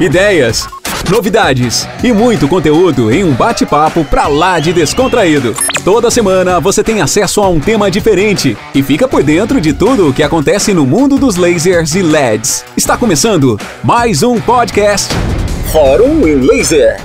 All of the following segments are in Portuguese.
ideias, novidades e muito conteúdo em um bate-papo pra lá de descontraído. Toda semana você tem acesso a um tema diferente e fica por dentro de tudo o que acontece no mundo dos lasers e LEDs. Está começando mais um podcast Fórum em Laser.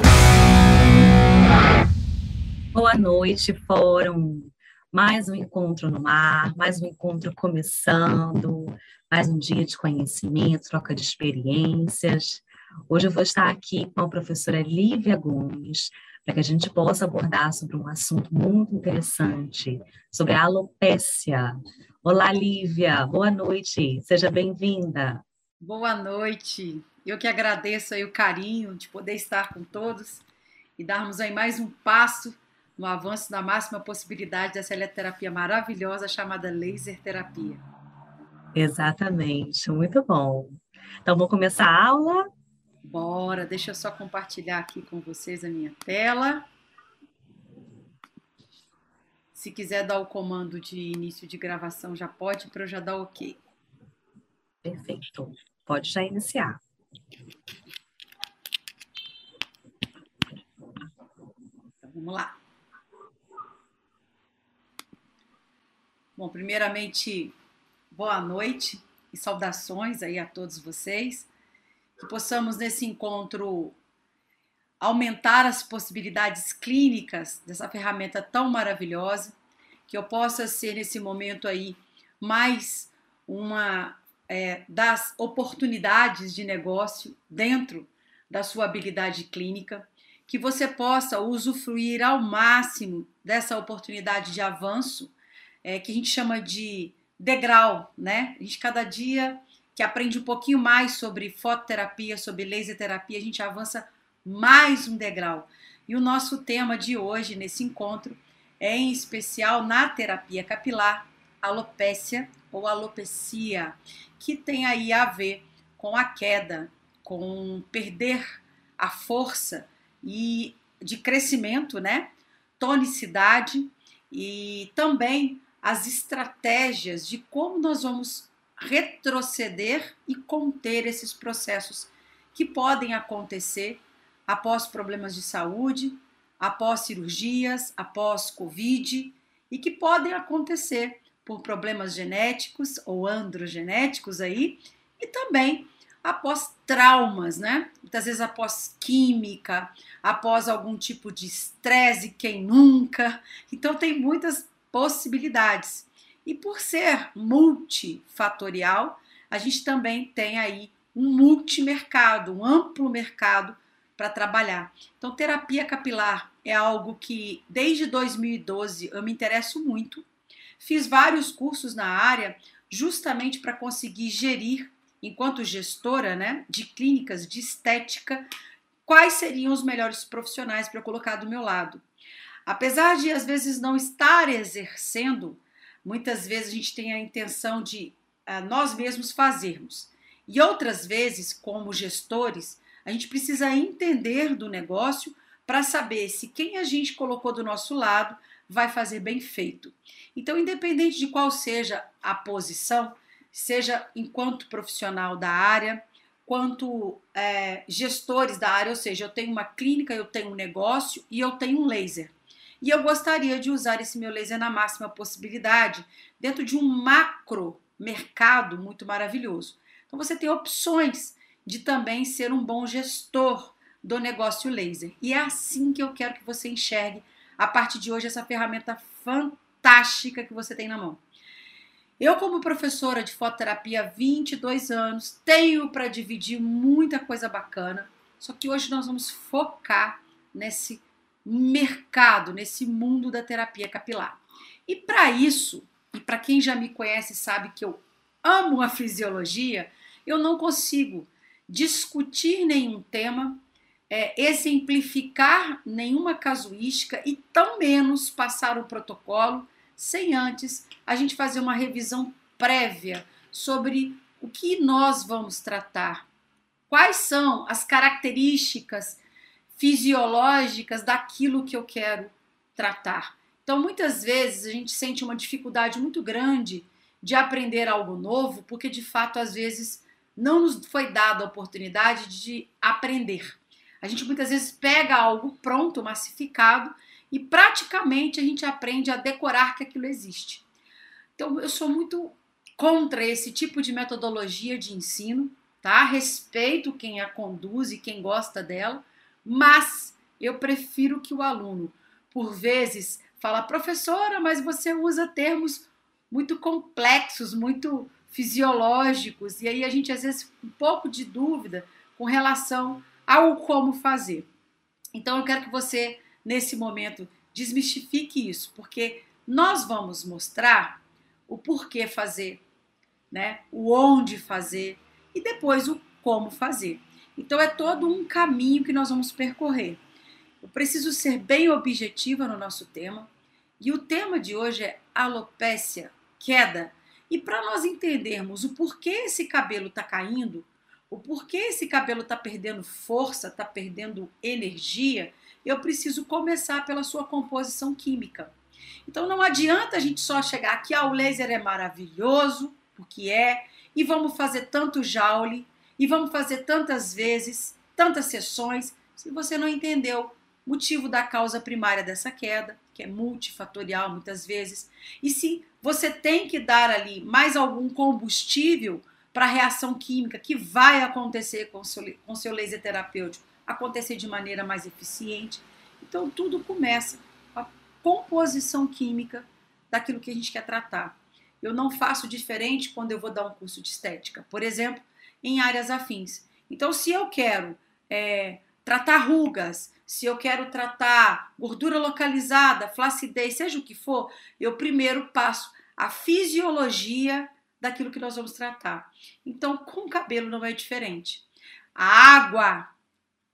Boa noite, Fórum. Mais um encontro no mar, mais um encontro começando, mais um dia de conhecimento, troca de experiências. Hoje eu vou estar aqui com a professora Lívia Gomes, para que a gente possa abordar sobre um assunto muito interessante, sobre a alopécia. Olá, Lívia, boa noite, seja bem-vinda. Boa noite, eu que agradeço aí o carinho de poder estar com todos e darmos aí mais um passo no avanço da máxima possibilidade dessa eletroterapia maravilhosa chamada laser terapia. Exatamente, muito bom. Então, vamos começar a aula? Bora, deixa eu só compartilhar aqui com vocês a minha tela. Se quiser dar o comando de início de gravação, já pode, para eu já dar ok. Perfeito. Pode já iniciar. Então, vamos lá. Bom, primeiramente, boa noite e saudações aí a todos vocês que possamos nesse encontro aumentar as possibilidades clínicas dessa ferramenta tão maravilhosa, que eu possa ser nesse momento aí mais uma é, das oportunidades de negócio dentro da sua habilidade clínica, que você possa usufruir ao máximo dessa oportunidade de avanço, é, que a gente chama de degrau, né? A gente cada dia que aprende um pouquinho mais sobre fototerapia, sobre laser terapia, a gente avança mais um degrau. E o nosso tema de hoje, nesse encontro, é em especial na terapia capilar, alopécia ou alopecia, que tem aí a ver com a queda, com perder a força e de crescimento, né? Tonicidade e também as estratégias de como nós vamos retroceder e conter esses processos que podem acontecer após problemas de saúde, após cirurgias, após Covid e que podem acontecer por problemas genéticos ou androgenéticos aí e também após traumas, né? Muitas vezes após química, após algum tipo de estresse, quem nunca. Então tem muitas possibilidades. E por ser multifatorial, a gente também tem aí um multimercado, um amplo mercado para trabalhar. Então, terapia capilar é algo que desde 2012 eu me interesso muito. Fiz vários cursos na área justamente para conseguir gerir, enquanto gestora né, de clínicas de estética, quais seriam os melhores profissionais para colocar do meu lado. Apesar de às vezes não estar exercendo, Muitas vezes a gente tem a intenção de uh, nós mesmos fazermos. E outras vezes, como gestores, a gente precisa entender do negócio para saber se quem a gente colocou do nosso lado vai fazer bem feito. Então, independente de qual seja a posição, seja enquanto profissional da área, quanto é, gestores da área, ou seja, eu tenho uma clínica, eu tenho um negócio e eu tenho um laser. E eu gostaria de usar esse meu laser na máxima possibilidade dentro de um macro mercado muito maravilhoso. Então você tem opções de também ser um bom gestor do negócio laser. E é assim que eu quero que você enxergue a partir de hoje essa ferramenta fantástica que você tem na mão. Eu, como professora de fototerapia há 22 anos, tenho para dividir muita coisa bacana, só que hoje nós vamos focar nesse mercado, nesse mundo da terapia capilar. E para isso, e para quem já me conhece sabe que eu amo a fisiologia, eu não consigo discutir nenhum tema, é, exemplificar nenhuma casuística e tão menos passar o protocolo sem antes a gente fazer uma revisão prévia sobre o que nós vamos tratar, quais são as características fisiológicas daquilo que eu quero tratar. Então, muitas vezes a gente sente uma dificuldade muito grande de aprender algo novo, porque de fato, às vezes, não nos foi dada a oportunidade de aprender. A gente muitas vezes pega algo pronto, massificado, e praticamente a gente aprende a decorar que aquilo existe. Então, eu sou muito contra esse tipo de metodologia de ensino, tá? Respeito quem a conduz e quem gosta dela, mas eu prefiro que o aluno, por vezes, fala, professora, mas você usa termos muito complexos, muito fisiológicos, e aí a gente às vezes um pouco de dúvida com relação ao como fazer. Então eu quero que você, nesse momento, desmistifique isso, porque nós vamos mostrar o porquê fazer, né? o onde fazer e depois o como fazer. Então é todo um caminho que nós vamos percorrer. Eu preciso ser bem objetiva no nosso tema, e o tema de hoje é alopécia, queda. E para nós entendermos o porquê esse cabelo está caindo, o porquê esse cabelo está perdendo força, está perdendo energia, eu preciso começar pela sua composição química. Então não adianta a gente só chegar aqui, ah, o laser é maravilhoso, porque é, e vamos fazer tanto joule, e vamos fazer tantas vezes, tantas sessões, se você não entendeu o motivo da causa primária dessa queda, que é multifatorial muitas vezes, e se você tem que dar ali mais algum combustível para a reação química que vai acontecer com seu, com seu laser terapêutico acontecer de maneira mais eficiente. Então, tudo começa com a composição química daquilo que a gente quer tratar. Eu não faço diferente quando eu vou dar um curso de estética, por exemplo, em áreas afins. Então, se eu quero é, tratar rugas, se eu quero tratar gordura localizada, flacidez, seja o que for, eu primeiro passo a fisiologia daquilo que nós vamos tratar. Então, com o cabelo não é diferente. A água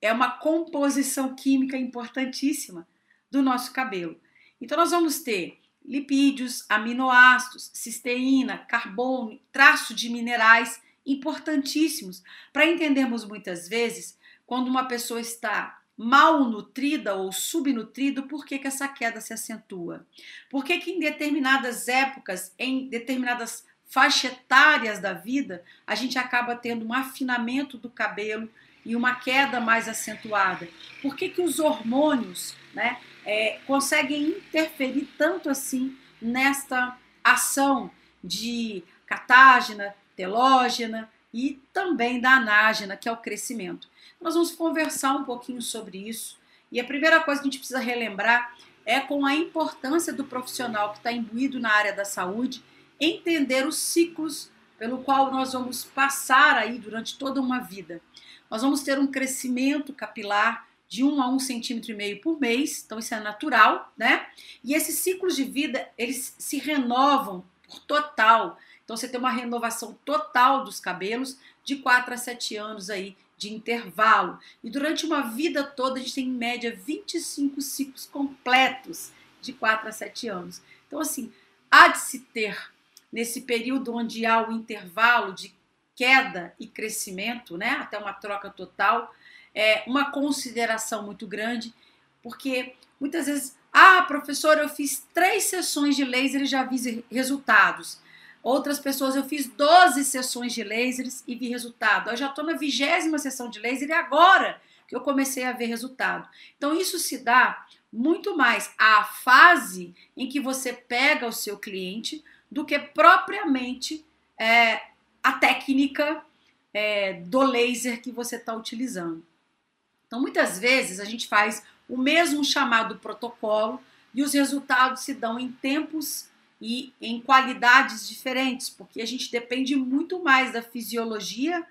é uma composição química importantíssima do nosso cabelo. Então, nós vamos ter lipídios, aminoácidos, cisteína, carbono, traço de minerais importantíssimos para entendermos muitas vezes quando uma pessoa está malnutrida ou subnutrido, por que, que essa queda se acentua? Por que, que em determinadas épocas, em determinadas faixas etárias da vida, a gente acaba tendo um afinamento do cabelo e uma queda mais acentuada? Por que, que os hormônios né, é, conseguem interferir tanto assim nesta ação de catágena, telógena e também da anágena, que é o crescimento? Nós vamos conversar um pouquinho sobre isso. E a primeira coisa que a gente precisa relembrar é com a importância do profissional que está imbuído na área da saúde entender os ciclos pelo qual nós vamos passar aí durante toda uma vida. Nós vamos ter um crescimento capilar de 1 a 1 centímetro e meio por mês, então isso é natural, né? E esses ciclos de vida, eles se renovam por total. Então você tem uma renovação total dos cabelos de 4 a 7 anos aí de intervalo. E durante uma vida toda, a gente tem em média 25 ciclos completos de 4 a 7 anos. Então, assim, há de se ter, nesse período onde há o intervalo de queda e crescimento, né, até uma troca total, é uma consideração muito grande, porque muitas vezes, ah, professora, eu fiz três sessões de laser e já vi resultados. Outras pessoas, eu fiz 12 sessões de lasers e vi resultado. Eu já estou na vigésima sessão de laser e agora que eu comecei a ver resultado. Então, isso se dá muito mais à fase em que você pega o seu cliente do que propriamente é, a técnica é, do laser que você está utilizando. Então, muitas vezes a gente faz o mesmo chamado protocolo e os resultados se dão em tempos e em qualidades diferentes, porque a gente depende muito mais da fisiologia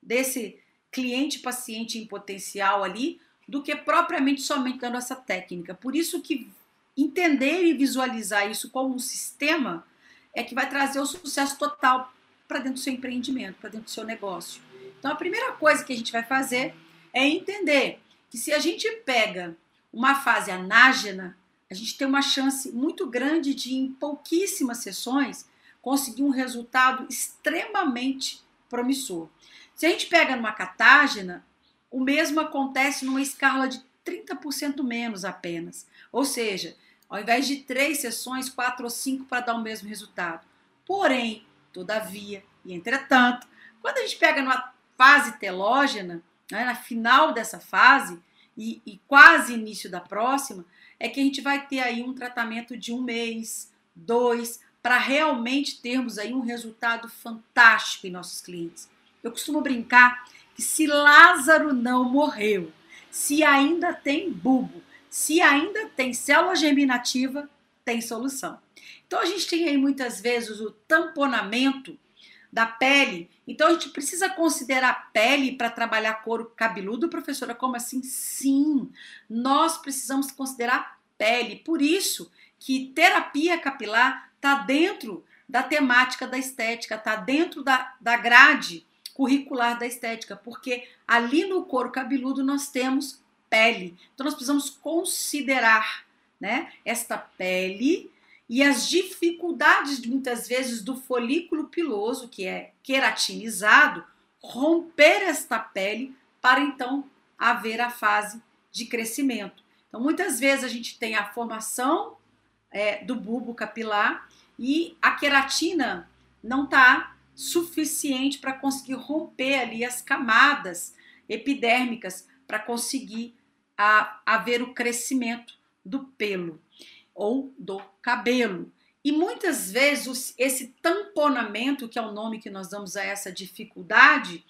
desse cliente paciente em potencial ali do que propriamente somente dando essa técnica. Por isso que entender e visualizar isso como um sistema é que vai trazer o sucesso total para dentro do seu empreendimento, para dentro do seu negócio. Então a primeira coisa que a gente vai fazer é entender que se a gente pega uma fase anágena, a gente tem uma chance muito grande de, em pouquíssimas sessões, conseguir um resultado extremamente promissor. Se a gente pega numa catágena, o mesmo acontece numa escala de 30% menos apenas. Ou seja, ao invés de três sessões, quatro ou cinco para dar o mesmo resultado. Porém, todavia e entretanto, Quando a gente pega numa fase telógena, né, na final dessa fase e, e quase início da próxima, é que a gente vai ter aí um tratamento de um mês, dois, para realmente termos aí um resultado fantástico em nossos clientes. Eu costumo brincar que se Lázaro não morreu, se ainda tem bulbo, se ainda tem célula germinativa, tem solução. Então a gente tem aí muitas vezes o tamponamento da pele. Então a gente precisa considerar pele para trabalhar couro cabeludo, professora? Como assim? Sim, nós precisamos considerar pele. Por isso que terapia capilar está dentro da temática da estética, está dentro da, da grade curricular da estética, porque ali no couro cabeludo nós temos pele. Então nós precisamos considerar, né, esta pele e as dificuldades muitas vezes do folículo piloso, que é queratinizado, romper esta pele para então haver a fase de crescimento. Então muitas vezes a gente tem a formação é, do bulbo capilar e a queratina não está suficiente para conseguir romper ali as camadas epidérmicas para conseguir a, haver o crescimento do pelo ou do cabelo. E muitas vezes esse tamponamento, que é o nome que nós damos a essa dificuldade,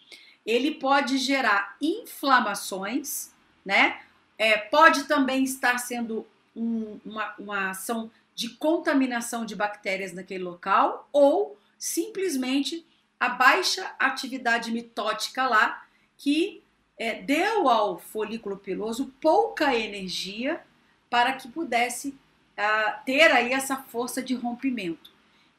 ele pode gerar inflamações, né? É, pode também estar sendo um, uma, uma ação de contaminação de bactérias naquele local ou simplesmente a baixa atividade mitótica lá, que é, deu ao folículo piloso pouca energia para que pudesse ter aí essa força de rompimento.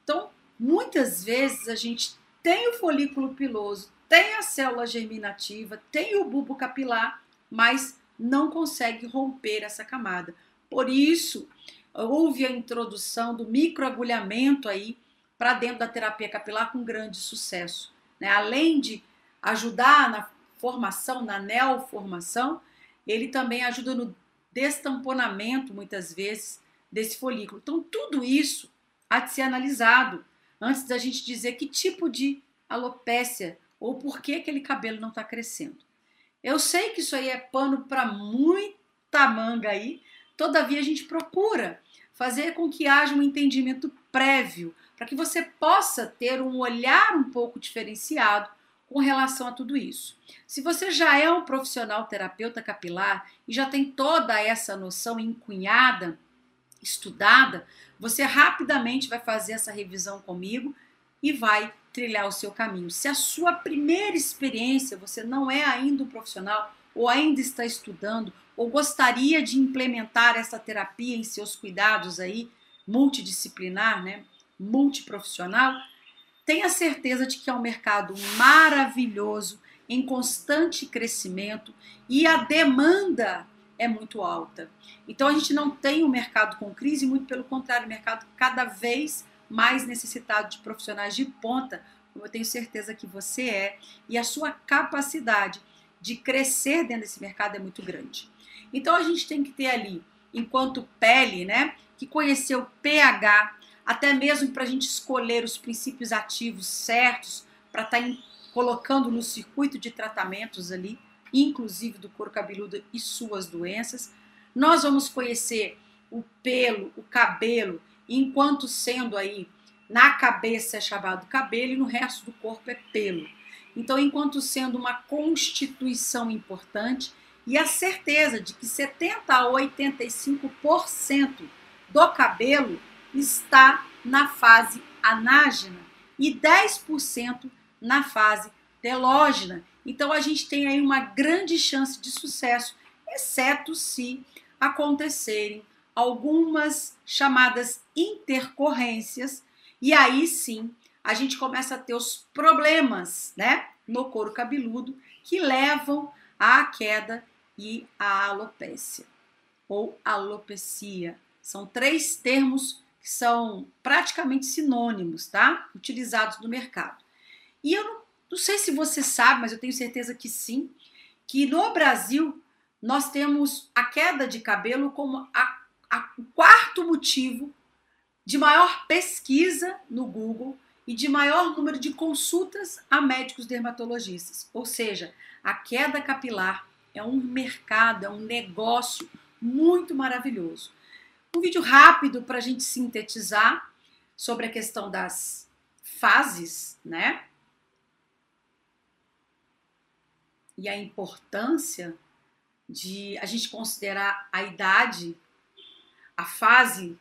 Então, muitas vezes a gente tem o folículo piloso, tem a célula germinativa, tem o bulbo capilar, mas não consegue romper essa camada. Por isso, houve a introdução do microagulhamento aí para dentro da terapia capilar com grande sucesso. Né? Além de ajudar na formação, na neoformação, ele também ajuda no destamponamento, muitas vezes, desse folículo. Então, tudo isso há de ser analisado antes da gente dizer que tipo de alopécia ou por que aquele cabelo não está crescendo. Eu sei que isso aí é pano para muita manga aí, todavia a gente procura fazer com que haja um entendimento prévio para que você possa ter um olhar um pouco diferenciado com relação a tudo isso. Se você já é um profissional terapeuta capilar e já tem toda essa noção encunhada, estudada, você rapidamente vai fazer essa revisão comigo e vai trilhar o seu caminho. Se a sua primeira experiência você não é ainda um profissional ou ainda está estudando ou gostaria de implementar essa terapia em seus cuidados aí multidisciplinar, né? multiprofissional, tenha certeza de que é um mercado maravilhoso, em constante crescimento e a demanda é muito alta. Então a gente não tem um mercado com crise, muito pelo contrário, um mercado cada vez mais necessitado de profissionais de ponta, como eu tenho certeza que você é, e a sua capacidade de crescer dentro desse mercado é muito grande. Então a gente tem que ter ali, enquanto pele, né, que conhecer o pH, até mesmo para a gente escolher os princípios ativos certos para estar tá colocando no circuito de tratamentos ali, inclusive do couro cabeludo e suas doenças. Nós vamos conhecer o pelo, o cabelo, enquanto sendo aí na cabeça é chamado cabelo e no resto do corpo é pelo. Então, enquanto sendo uma constituição importante e a certeza de que 70 a 85% do cabelo está na fase anágena e 10% na fase telógena. Então a gente tem aí uma grande chance de sucesso, exceto se acontecerem algumas chamadas intercorrências, e aí sim a gente começa a ter os problemas, né, no couro cabeludo que levam à queda e à alopécia ou alopecia. São três termos que são praticamente sinônimos, tá? Utilizados no mercado. E eu não, não sei se você sabe, mas eu tenho certeza que sim, que no Brasil nós temos a queda de cabelo como a, a, o quarto motivo de maior pesquisa no Google e de maior número de consultas a médicos dermatologistas. Ou seja, a queda capilar é um mercado, é um negócio muito maravilhoso. Um vídeo rápido para a gente sintetizar sobre a questão das fases, né? E a importância de a gente considerar a idade, a fase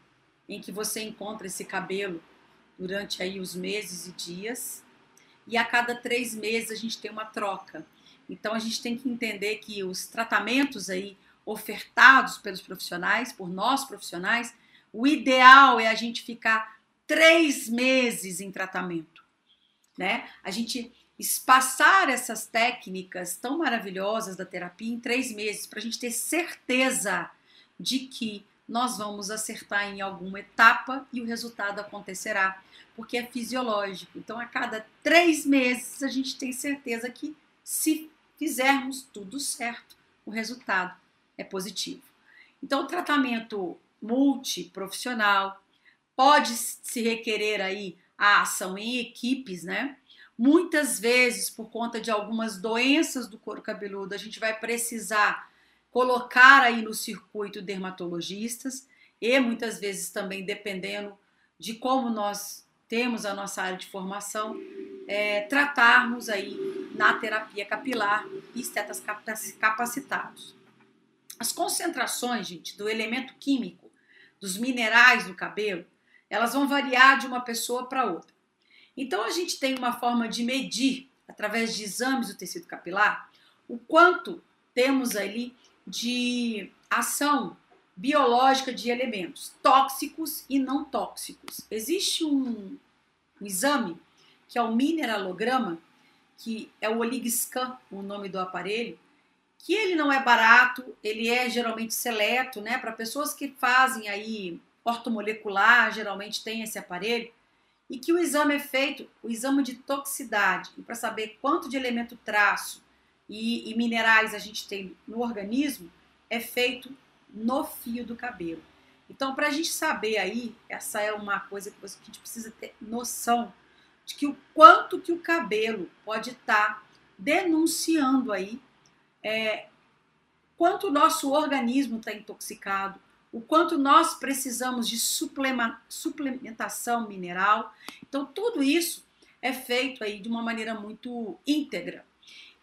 em que você encontra esse cabelo durante aí os meses e dias. E a cada três meses a gente tem uma troca. Então a gente tem que entender que os tratamentos aí ofertados pelos profissionais, por nós profissionais, o ideal é a gente ficar três meses em tratamento, né? A gente espaçar essas técnicas tão maravilhosas da terapia em três meses para a gente ter certeza de que nós vamos acertar em alguma etapa e o resultado acontecerá, porque é fisiológico. Então, a cada três meses, a gente tem certeza que, se fizermos tudo certo, o resultado é positivo. Então, o tratamento multiprofissional pode se requerer aí a ação em equipes, né? Muitas vezes, por conta de algumas doenças do couro cabeludo, a gente vai precisar colocar aí no circuito dermatologistas e muitas vezes também dependendo de como nós temos a nossa área de formação, é, tratarmos aí na terapia capilar estetas capacitados. As concentrações, gente, do elemento químico, dos minerais do cabelo, elas vão variar de uma pessoa para outra. Então a gente tem uma forma de medir, através de exames do tecido capilar, o quanto temos ali de ação biológica de elementos tóxicos e não tóxicos. Existe um, um exame que é o mineralograma, que é o OligScan, o nome do aparelho, que ele não é barato, ele é geralmente seleto, né? Para pessoas que fazem aí ortomolecular, geralmente tem esse aparelho, e que o exame é feito, o exame de toxicidade, para saber quanto de elemento traço e, e minerais a gente tem no organismo é feito no fio do cabelo. Então, para a gente saber aí, essa é uma coisa que a gente precisa ter noção de que o quanto que o cabelo pode estar tá denunciando aí, é, quanto o nosso organismo está intoxicado, o quanto nós precisamos de suplementação mineral. Então, tudo isso é feito aí de uma maneira muito íntegra.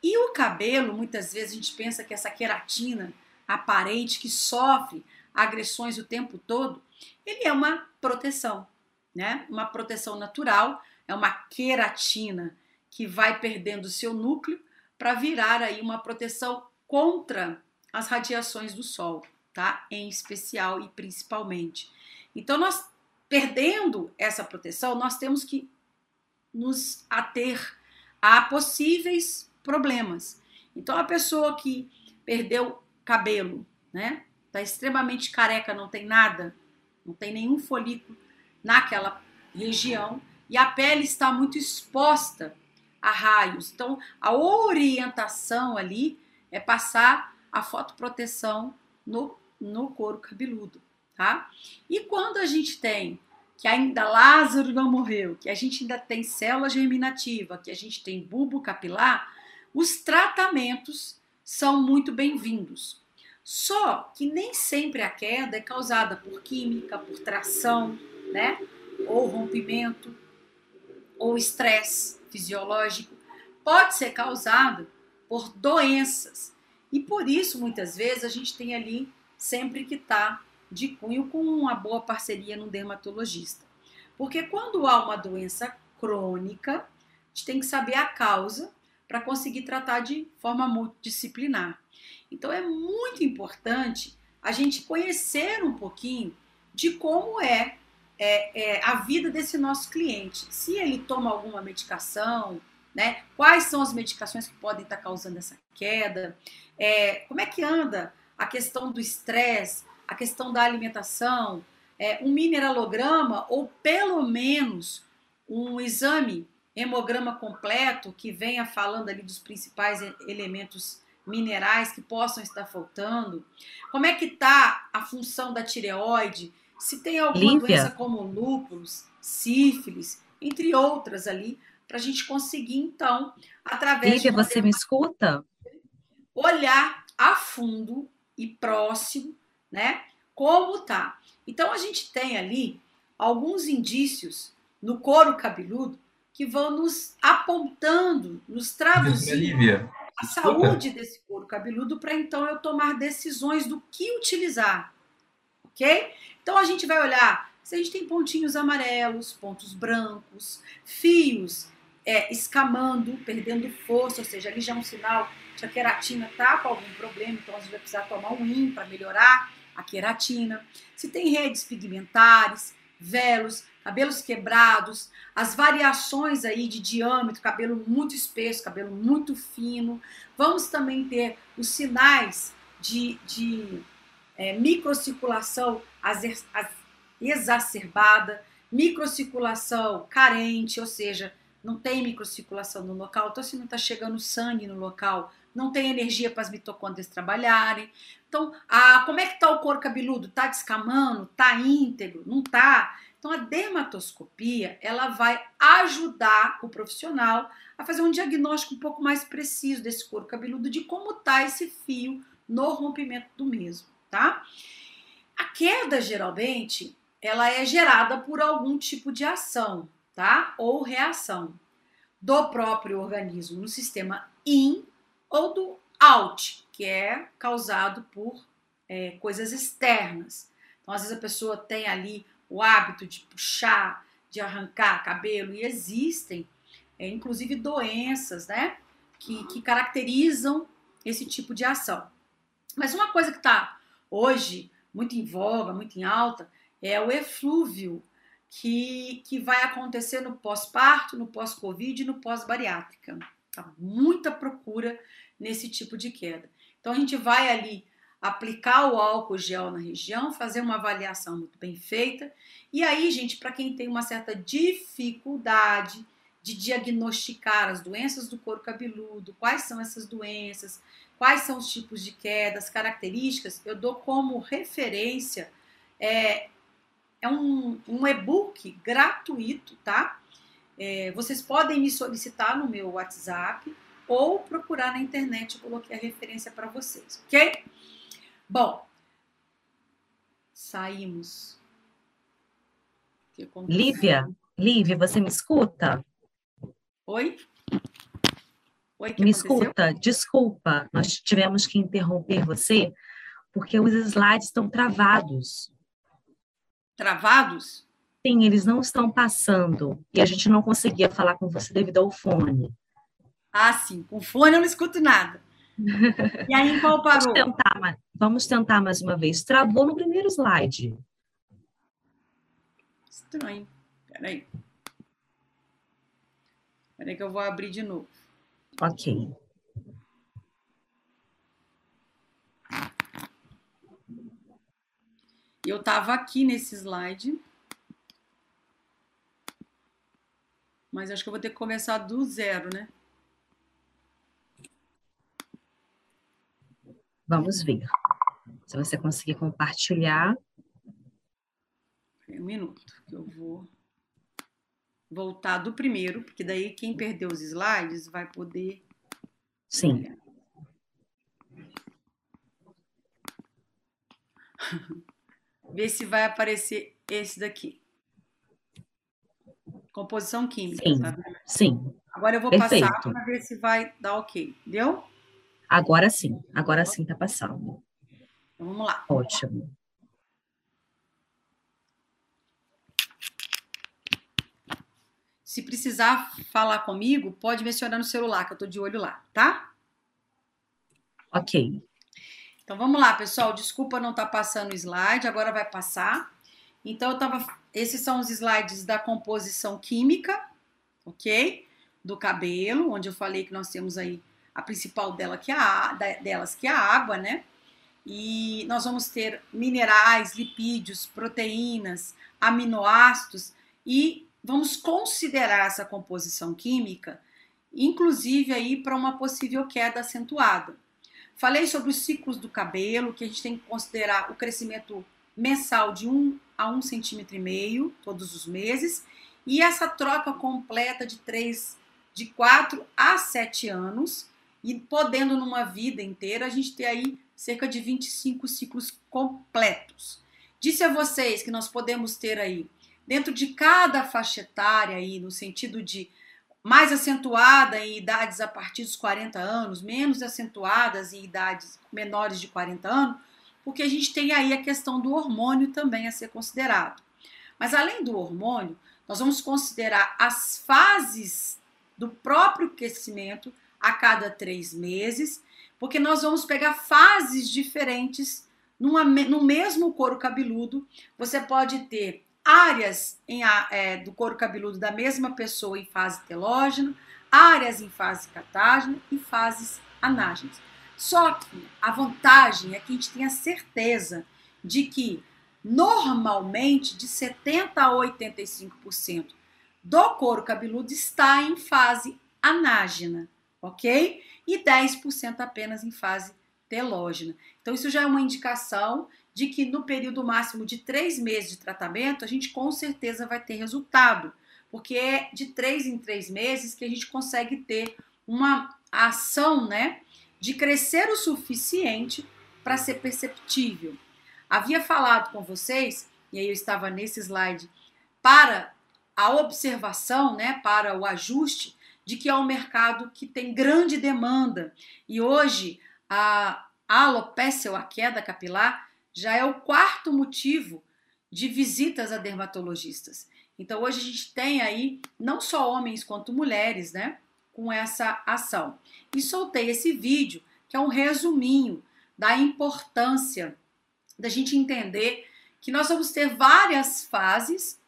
E o cabelo, muitas vezes a gente pensa que essa queratina aparente que sofre agressões o tempo todo, ele é uma proteção, né? Uma proteção natural, é uma queratina que vai perdendo seu núcleo para virar aí uma proteção contra as radiações do sol, tá? Em especial e principalmente. Então nós perdendo essa proteção, nós temos que nos ater a possíveis problemas. Então, a pessoa que perdeu cabelo, né? Tá extremamente careca, não tem nada, não tem nenhum folículo naquela região e a pele está muito exposta a raios. Então, a orientação ali é passar a fotoproteção no, no couro cabeludo, tá? E quando a gente tem que ainda Lázaro não morreu, que a gente ainda tem célula germinativa, que a gente tem bulbo capilar, os tratamentos são muito bem-vindos. Só que nem sempre a queda é causada por química, por tração, né? Ou rompimento, ou estresse fisiológico. Pode ser causado por doenças. E por isso, muitas vezes, a gente tem ali sempre que estar tá de cunho com uma boa parceria no dermatologista. Porque quando há uma doença crônica, a gente tem que saber a causa para conseguir tratar de forma multidisciplinar. Então é muito importante a gente conhecer um pouquinho de como é, é, é, a vida desse nosso cliente. Se ele toma alguma medicação, né? Quais são as medicações que podem estar causando essa queda? É, como é que anda a questão do estresse, a questão da alimentação, é, um mineralograma ou pelo menos um exame hemograma completo que venha falando ali dos principais elementos minerais que possam estar faltando? Como é que está a função da tireoide? Se tem alguma doença como lúpulos, sífilis, entre outras ali, para a gente conseguir, então, através Lívia, você me escuta? Olhar a fundo e próximo, né? Como tá. Então a gente tem ali alguns indícios no couro cabeludo que vão nos apontando, nos traduzindo a saúde desse couro cabeludo para então eu tomar decisões do que utilizar, ok? Então a gente vai olhar se a gente tem pontinhos amarelos, pontos brancos, fios é, escamando, perdendo força, ou seja, ali já é um sinal que a queratina está com algum problema, então gente vai precisar tomar um IN para melhorar a queratina. Se tem redes pigmentares, velos, cabelos quebrados, as variações aí de diâmetro, cabelo muito espesso, cabelo muito fino. Vamos também ter os sinais de, de é, microcirculação exacerbada, microcirculação carente, ou seja, não tem microcirculação no local, então se não está chegando sangue no local, não tem energia para as mitocôndrias trabalharem. Então, a, como é que está o couro cabeludo? Está descamando? Está íntegro? Não está? Então, a dermatoscopia ela vai ajudar o profissional a fazer um diagnóstico um pouco mais preciso desse couro cabeludo, de como está esse fio no rompimento do mesmo, tá? A queda, geralmente, ela é gerada por algum tipo de ação, tá? Ou reação do próprio organismo no sistema in ou do out, que é causado por é, coisas externas. Então, às vezes a pessoa tem ali o hábito de puxar, de arrancar cabelo, e existem, é, inclusive, doenças, né, que, que caracterizam esse tipo de ação. Mas uma coisa que está hoje muito em voga, muito em alta, é o eflúvio que, que vai acontecer no pós-parto, no pós-Covid e no pós-bariátrica. Tá muita procura nesse tipo de queda. Então a gente vai ali aplicar o álcool gel na região, fazer uma avaliação muito bem feita. E aí, gente, para quem tem uma certa dificuldade de diagnosticar as doenças do couro cabeludo, quais são essas doenças, quais são os tipos de quedas, características, eu dou como referência é, é um, um e-book gratuito, tá? É, vocês podem me solicitar no meu WhatsApp ou procurar na internet, eu coloquei a referência para vocês, ok? Bom, saímos. Lívia, Lívia, você me escuta? Oi? Oi, me aconteceu? escuta? Desculpa, nós tivemos que interromper você porque os slides estão travados. Travados? Sim, eles não estão passando e a gente não conseguia falar com você devido ao fone. Ah, sim, com fone eu não escuto nada. E aí, qual parou? Vamos tentar, vamos tentar mais uma vez. Travou no primeiro slide. Estranho. Peraí. Peraí que eu vou abrir de novo. Ok. Eu estava aqui nesse slide. Mas acho que eu vou ter que começar do zero, né? Vamos ver. Se você conseguir compartilhar. Um minuto, que eu vou voltar do primeiro, porque daí quem perdeu os slides vai poder. Sim. Ver se vai aparecer esse daqui. Composição química. Sim. Tá sim. Agora eu vou Perfeito. passar para ver se vai dar ok. Deu? Agora sim, agora sim está passando. Então, vamos lá. Ótimo. Se precisar falar comigo, pode mencionar no celular, que eu estou de olho lá, tá? Ok. Então vamos lá, pessoal. Desculpa não estar tá passando o slide, agora vai passar. Então eu tava. Esses são os slides da composição química, ok? Do cabelo, onde eu falei que nós temos aí a principal dela que é a, delas que é a água, né? E nós vamos ter minerais, lipídios, proteínas, aminoácidos e vamos considerar essa composição química, inclusive aí para uma possível queda acentuada. Falei sobre os ciclos do cabelo, que a gente tem que considerar o crescimento mensal de 1 a 1,5 centímetro e meio todos os meses e essa troca completa de três, de 4 a 7 anos, e podendo numa vida inteira a gente ter aí cerca de 25 ciclos completos. Disse a vocês que nós podemos ter aí, dentro de cada faixa etária aí, no sentido de mais acentuada em idades a partir dos 40 anos, menos acentuadas em idades menores de 40 anos, porque a gente tem aí a questão do hormônio também a ser considerado. Mas além do hormônio, nós vamos considerar as fases do próprio crescimento a cada três meses, porque nós vamos pegar fases diferentes numa, no mesmo couro cabeludo. Você pode ter áreas em, é, do couro cabeludo da mesma pessoa em fase telógena, áreas em fase catágena e fases anágenas. Só que a vantagem é que a gente tem a certeza de que normalmente de 70 a 85% do couro cabeludo está em fase anágena, ok? E 10% apenas em fase telógena. Então, isso já é uma indicação de que no período máximo de três meses de tratamento, a gente com certeza vai ter resultado, porque é de três em três meses que a gente consegue ter uma ação, né, de crescer o suficiente para ser perceptível. Havia falado com vocês, e aí eu estava nesse slide, para a observação, né, para o ajuste de que é um mercado que tem grande demanda e hoje a alopecia ou a queda capilar já é o quarto motivo de visitas a dermatologistas. Então hoje a gente tem aí não só homens quanto mulheres, né, com essa ação. E soltei esse vídeo que é um resuminho da importância da gente entender que nós vamos ter várias fases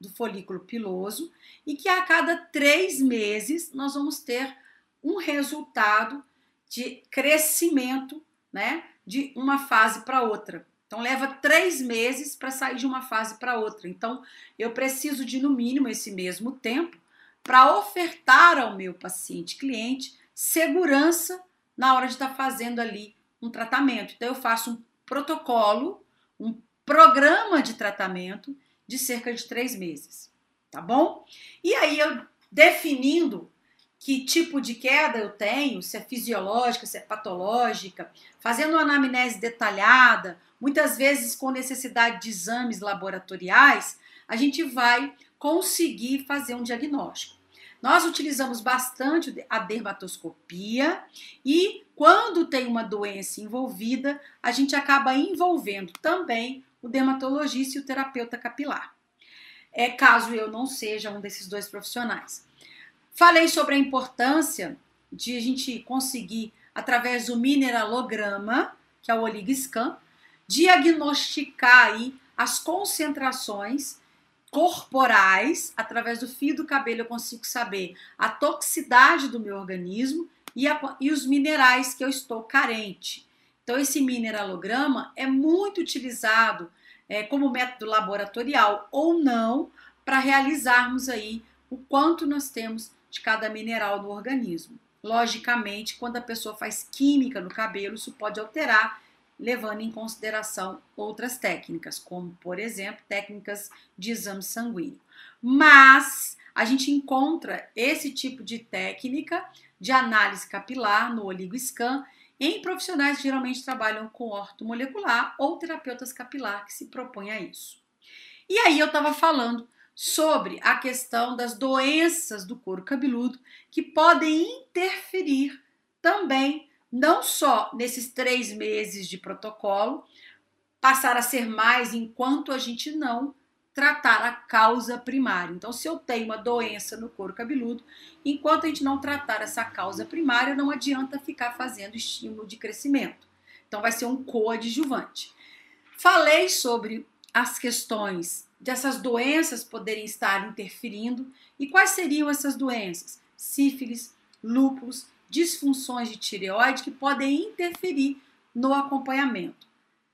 do folículo piloso e que a cada três meses nós vamos ter um resultado de crescimento, né, de uma fase para outra. Então leva três meses para sair de uma fase para outra. Então eu preciso de no mínimo esse mesmo tempo para ofertar ao meu paciente cliente segurança na hora de estar tá fazendo ali um tratamento. Então eu faço um protocolo, um programa de tratamento de cerca de três meses, tá bom? E aí eu definindo que tipo de queda eu tenho, se é fisiológica, se é patológica, fazendo uma anamnese detalhada, muitas vezes com necessidade de exames laboratoriais, a gente vai conseguir fazer um diagnóstico. Nós utilizamos bastante a dermatoscopia e quando tem uma doença envolvida, a gente acaba envolvendo também o dermatologista e o terapeuta capilar. É caso eu não seja um desses dois profissionais. Falei sobre a importância de a gente conseguir, através do mineralograma, que é o OligoScan, diagnosticar aí as concentrações corporais, através do fio do cabelo eu consigo saber a toxicidade do meu organismo e, a, e os minerais que eu estou carente. Então, esse mineralograma é muito utilizado é, como método laboratorial ou não para realizarmos aí o quanto nós temos de cada mineral no organismo. Logicamente, quando a pessoa faz química no cabelo, isso pode alterar, levando em consideração outras técnicas, como, por exemplo, técnicas de exame sanguíneo. Mas a gente encontra esse tipo de técnica de análise capilar no OligoScan em profissionais que geralmente trabalham com ortomolecular ou terapeutas capilar que se propõem a isso. E aí eu estava falando sobre a questão das doenças do couro cabeludo que podem interferir também, não só nesses três meses de protocolo, passar a ser mais enquanto a gente não tratar a causa primária. Então, se eu tenho uma doença no couro cabeludo, enquanto a gente não tratar essa causa primária, não adianta ficar fazendo estímulo de crescimento. Então, vai ser um coadjuvante. Falei sobre as questões dessas doenças poderem estar interferindo. E quais seriam essas doenças? Sífilis, lúpus, disfunções de tireoide que podem interferir no acompanhamento.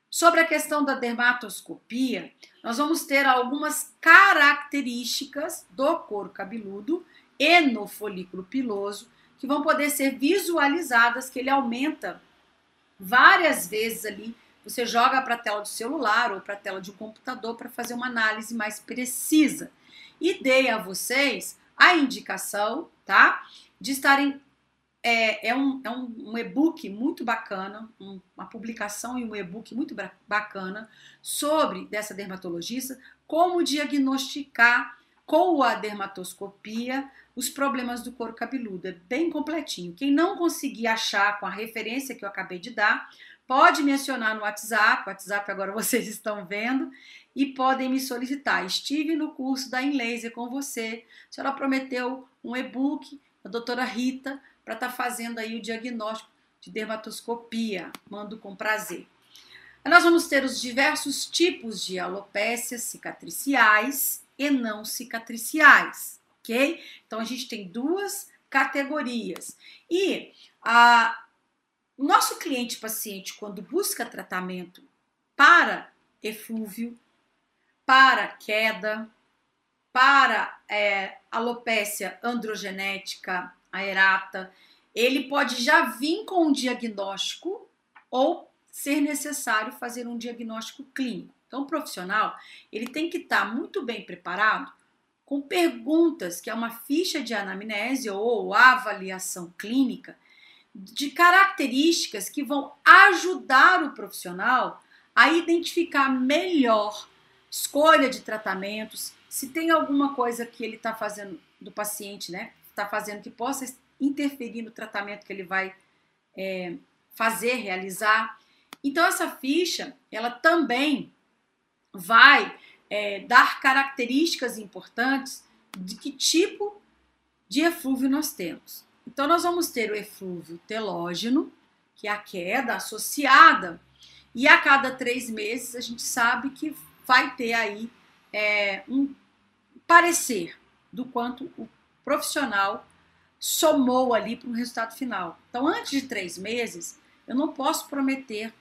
Sobre a questão da dermatoscopia, nós vamos ter algumas características do couro cabeludo e no folículo piloso que vão poder ser visualizadas, que ele aumenta várias vezes ali você joga para a tela do celular ou para a tela de um computador para fazer uma análise mais precisa. e dei a vocês a indicação, tá? De estarem. É, é um, é um, um e-book muito bacana, um, uma publicação e um e-book muito bacana sobre dessa dermatologista, como diagnosticar com a dermatoscopia os problemas do couro cabeludo. É bem completinho. Quem não conseguir achar com a referência que eu acabei de dar, pode me acionar no WhatsApp. O WhatsApp agora vocês estão vendo e podem me solicitar. Estive no curso da Inlaser com você. A senhora prometeu um e-book, a doutora Rita, para estar tá fazendo aí o diagnóstico de dermatoscopia. Mando com prazer. Nós vamos ter os diversos tipos de alopécias cicatriciais e não cicatriciais ok? Então a gente tem duas categorias. E a, nosso cliente paciente, quando busca tratamento para eflúvio, para queda, para é, alopécia androgenética aerata, ele pode já vir com um diagnóstico ou ser necessário fazer um diagnóstico clínico. Então, o profissional ele tem que estar muito bem preparado com perguntas, que é uma ficha de anamnese ou avaliação clínica, de características que vão ajudar o profissional a identificar melhor escolha de tratamentos, se tem alguma coisa que ele está fazendo do paciente, né? Está fazendo que possa interferir no tratamento que ele vai é, fazer, realizar. Então essa ficha, ela também vai é, dar características importantes de que tipo de eflúvio nós temos. Então, nós vamos ter o eflúvio telógeno, que é a queda associada, e a cada três meses a gente sabe que vai ter aí é, um parecer do quanto o profissional somou ali para o resultado final. Então, antes de três meses, eu não posso prometer,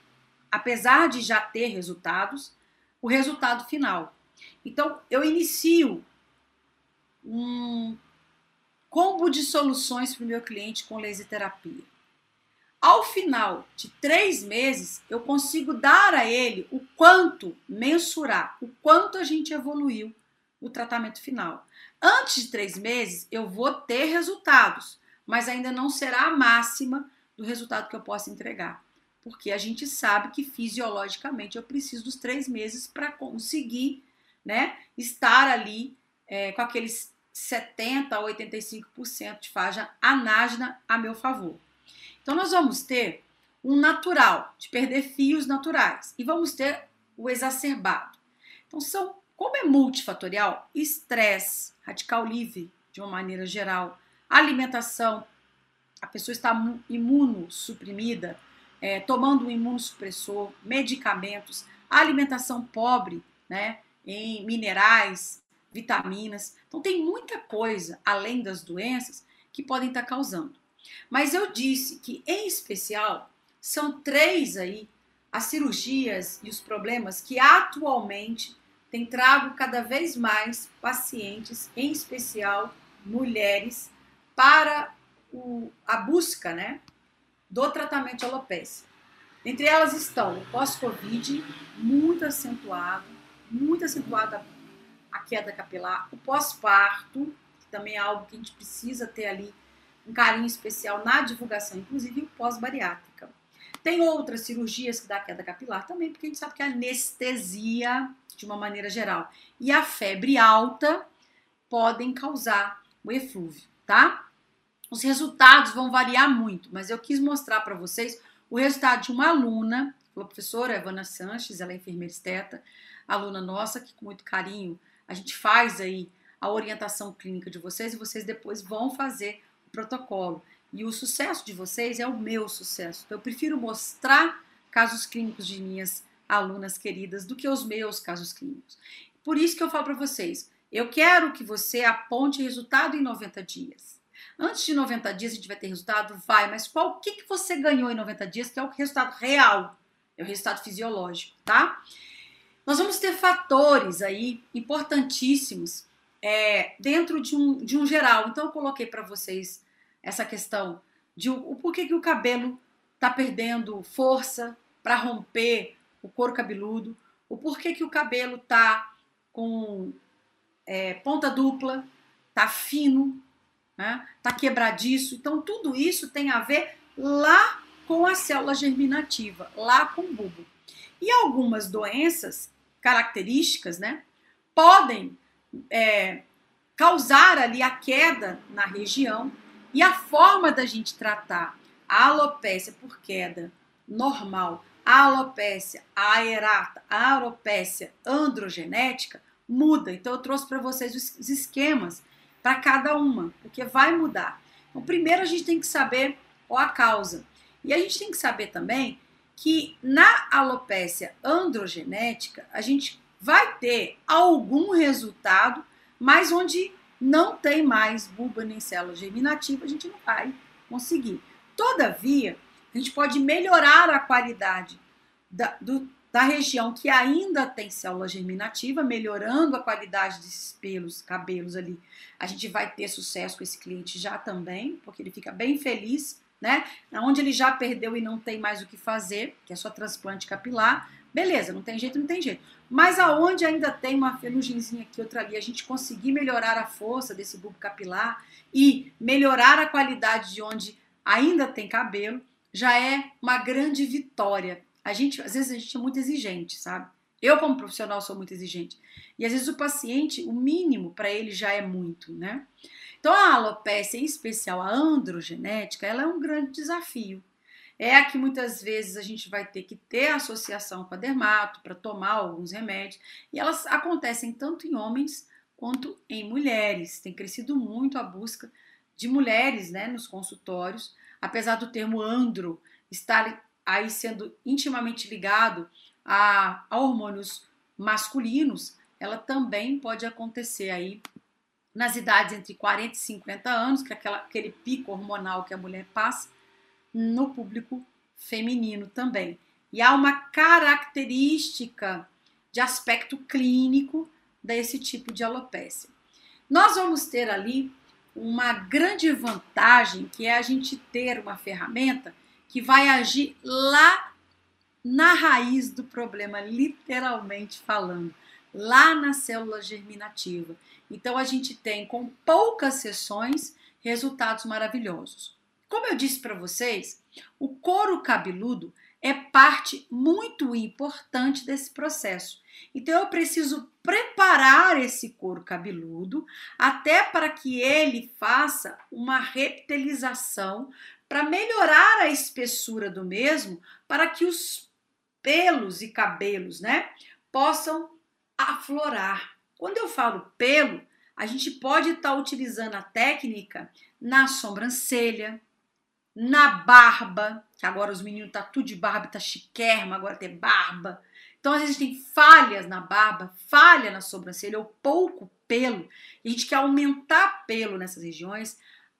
apesar de já ter resultados, o resultado final. Então, eu inicio um combo de soluções para o meu cliente com laser terapia. Ao final de três meses, eu consigo dar a ele o quanto, mensurar o quanto a gente evoluiu no tratamento final. Antes de três meses, eu vou ter resultados, mas ainda não será a máxima do resultado que eu posso entregar. Porque a gente sabe que fisiologicamente eu preciso dos três meses para conseguir né, estar ali é, com aqueles 70 a 85% de faixa anágena a meu favor. Então, nós vamos ter um natural, de perder fios naturais, e vamos ter o exacerbado. Então, são, como é multifatorial, estresse, radical livre, de uma maneira geral, alimentação, a pessoa está imunossuprimida, é, tomando um imunossupressor, medicamentos, alimentação pobre, né? em minerais, vitaminas. Então tem muita coisa além das doenças que podem estar causando. Mas eu disse que em especial são três aí as cirurgias e os problemas que atualmente têm trago cada vez mais pacientes, em especial mulheres, para o, a busca né, do tratamento de alopecia. Entre elas estão o pós-Covid, muito acentuado, muito acentuada a queda capilar, o pós-parto, que também é algo que a gente precisa ter ali um carinho especial na divulgação, inclusive o pós-bariátrica. Tem outras cirurgias que dá queda capilar também, porque a gente sabe que a anestesia, de uma maneira geral, e a febre alta podem causar o eflúvio, tá? Os resultados vão variar muito, mas eu quis mostrar para vocês o resultado de uma aluna, a professora Evana Sanches, ela é enfermeira esteta, aluna nossa, que com muito carinho a gente faz aí a orientação clínica de vocês e vocês depois vão fazer o protocolo. E o sucesso de vocês é o meu sucesso. Então, eu prefiro mostrar casos clínicos de minhas alunas queridas do que os meus casos clínicos. Por isso que eu falo para vocês, eu quero que você aponte resultado em 90 dias. Antes de 90 dias a gente vai ter resultado? Vai, mas qual o que, que você ganhou em 90 dias, que é o resultado real, é o resultado fisiológico, tá? Nós vamos ter fatores aí importantíssimos é, dentro de um, de um geral. Então, eu coloquei para vocês essa questão de o, porquê que o cabelo está perdendo força para romper o couro cabeludo, o porquê que o cabelo está com é, ponta dupla, tá fino, né? tá quebradiço. Então, tudo isso tem a ver lá com a célula germinativa, lá com o bulbo. E algumas doenças características, né, podem é, causar ali a queda na região e a forma da gente tratar a alopecia por queda normal, a alopecia aerata, a alopecia androgenética muda. Então eu trouxe para vocês os esquemas para cada uma, porque vai mudar. Então primeiro a gente tem que saber qual a causa. E a gente tem que saber também que na alopecia androgenética a gente vai ter algum resultado, mas onde não tem mais bulba nem célula germinativa, a gente não vai conseguir. Todavia, a gente pode melhorar a qualidade da, do, da região que ainda tem célula germinativa, melhorando a qualidade desses pelos, cabelos ali. A gente vai ter sucesso com esse cliente já também, porque ele fica bem feliz né? Onde ele já perdeu e não tem mais o que fazer, que é só transplante capilar, beleza, não tem jeito, não tem jeito. Mas aonde ainda tem uma fenuginzinha aqui, outra ali, a gente conseguir melhorar a força desse bulbo capilar e melhorar a qualidade de onde ainda tem cabelo, já é uma grande vitória. A gente, às vezes a gente é muito exigente, sabe? Eu como profissional sou muito exigente. E às vezes o paciente, o mínimo para ele já é muito, né? Então, a alopecia, em especial a androgenética, ela é um grande desafio. É que muitas vezes a gente vai ter que ter associação com a dermato para tomar alguns remédios, e elas acontecem tanto em homens quanto em mulheres. Tem crescido muito a busca de mulheres né, nos consultórios, apesar do termo andro estar aí sendo intimamente ligado a, a hormônios masculinos, ela também pode acontecer aí nas idades entre 40 e 50 anos, que é aquela, aquele pico hormonal que a mulher passa, no público feminino também. E há uma característica de aspecto clínico desse tipo de alopecia. Nós vamos ter ali uma grande vantagem, que é a gente ter uma ferramenta que vai agir lá na raiz do problema, literalmente falando, lá na célula germinativa. Então a gente tem com poucas sessões resultados maravilhosos. Como eu disse para vocês, o couro cabeludo é parte muito importante desse processo. Então eu preciso preparar esse couro cabeludo até para que ele faça uma reptilização para melhorar a espessura do mesmo, para que os pelos e cabelos, né, possam aflorar. Quando eu falo pelo, a gente pode estar tá utilizando a técnica na sobrancelha, na barba, que agora os meninos tá tudo de barba, tá chiquérrimo, agora tem barba. Então, às vezes tem falhas na barba, falha na sobrancelha ou pouco pelo, e a gente quer aumentar pelo nessas regiões.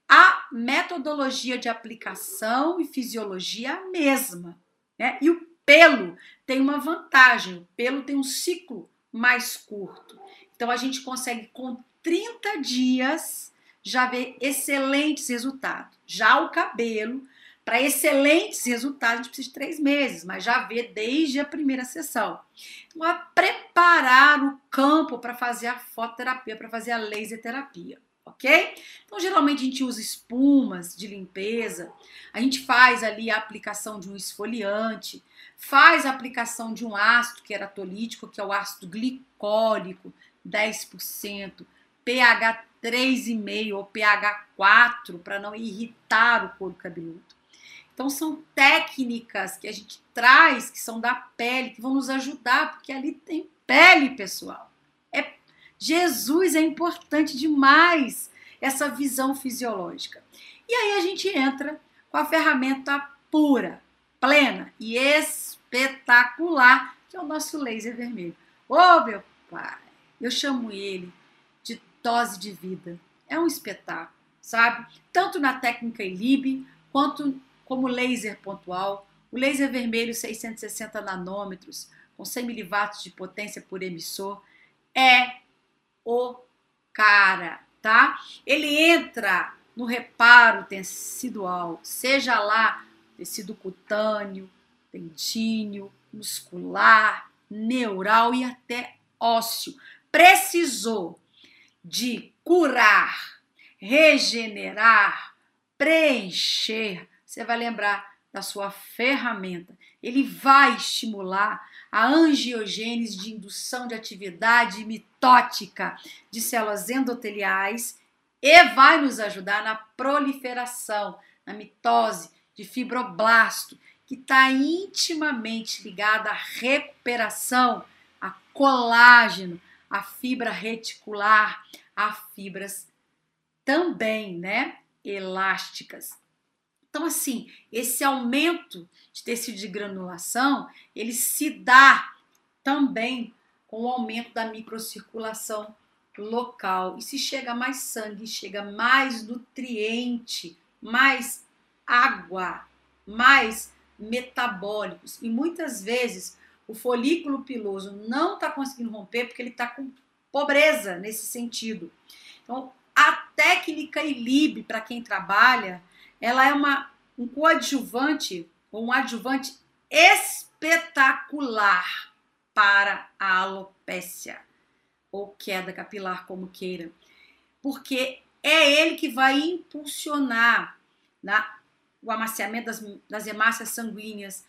A metodologia de aplicação e fisiologia é a mesma, né? E o pelo tem uma vantagem, o pelo tem um ciclo mais curto. Então a gente consegue com 30 dias já ver excelentes resultados. Já o cabelo, para excelentes resultados, a gente precisa de três meses, mas já vê desde a primeira sessão. Então, a preparar o campo para fazer a fototerapia, para fazer a laser terapia, ok? Então, geralmente a gente usa espumas de limpeza, a gente faz ali a aplicação de um esfoliante, faz a aplicação de um ácido queratolítico, que é o ácido glicólico, 10%, pH 3,5 ou pH 4 para não irritar o couro cabeludo. Então são técnicas que a gente traz que são da pele, que vão nos ajudar, porque ali tem pele, pessoal. É Jesus é importante demais essa visão fisiológica. E aí a gente entra com a ferramenta pura, plena e espetacular, que é o nosso laser vermelho. Ô, oh, meu pai, eu chamo ele dose de vida. É um espetáculo, sabe? Tanto na técnica ILIB, quanto como laser pontual. O laser vermelho 660 nanômetros, com 100 miliwatts de potência por emissor, é o cara, tá? Ele entra no reparo tecidual, seja lá tecido cutâneo, dentinho, muscular, neural e até ósseo precisou de curar, regenerar, preencher. Você vai lembrar da sua ferramenta. Ele vai estimular a angiogênese de indução de atividade mitótica de células endoteliais e vai nos ajudar na proliferação, na mitose de fibroblasto, que está intimamente ligada à recuperação, a colágeno, a fibra reticular, a fibras também, né, elásticas. Então, assim, esse aumento de tecido de granulação, ele se dá também com o aumento da microcirculação local. E se chega mais sangue, chega mais nutriente, mais água, mais metabólicos. E muitas vezes o folículo piloso não está conseguindo romper porque ele está com pobreza nesse sentido. Então, a técnica ILIB, para quem trabalha, ela é uma, um coadjuvante ou um adjuvante espetacular para a alopécia ou queda capilar, como queira. Porque é ele que vai impulsionar na, o amaciamento das, das hemácias sanguíneas,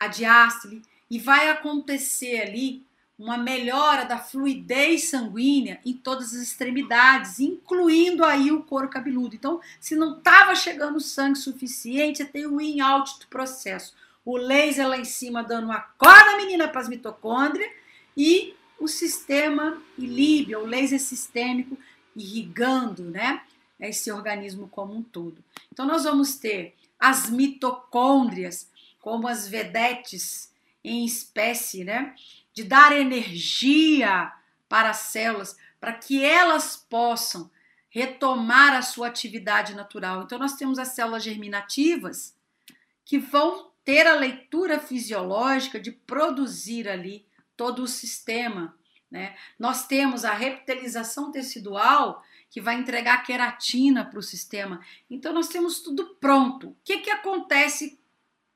a diástole, e vai acontecer ali uma melhora da fluidez sanguínea em todas as extremidades, incluindo aí o couro cabeludo. Então, se não estava chegando sangue suficiente, tem o in-out do processo. O laser lá em cima dando uma corda menina para as mitocôndrias e o sistema ilíbio, o laser sistêmico, irrigando né, esse organismo como um todo. Então, nós vamos ter as mitocôndrias como as vedetes em espécie, né? de dar energia para as células, para que elas possam retomar a sua atividade natural. Então, nós temos as células germinativas que vão ter a leitura fisiológica de produzir ali todo o sistema. Né? Nós temos a reptilização tecidual que vai entregar queratina para o sistema. Então, nós temos tudo pronto. O que, que acontece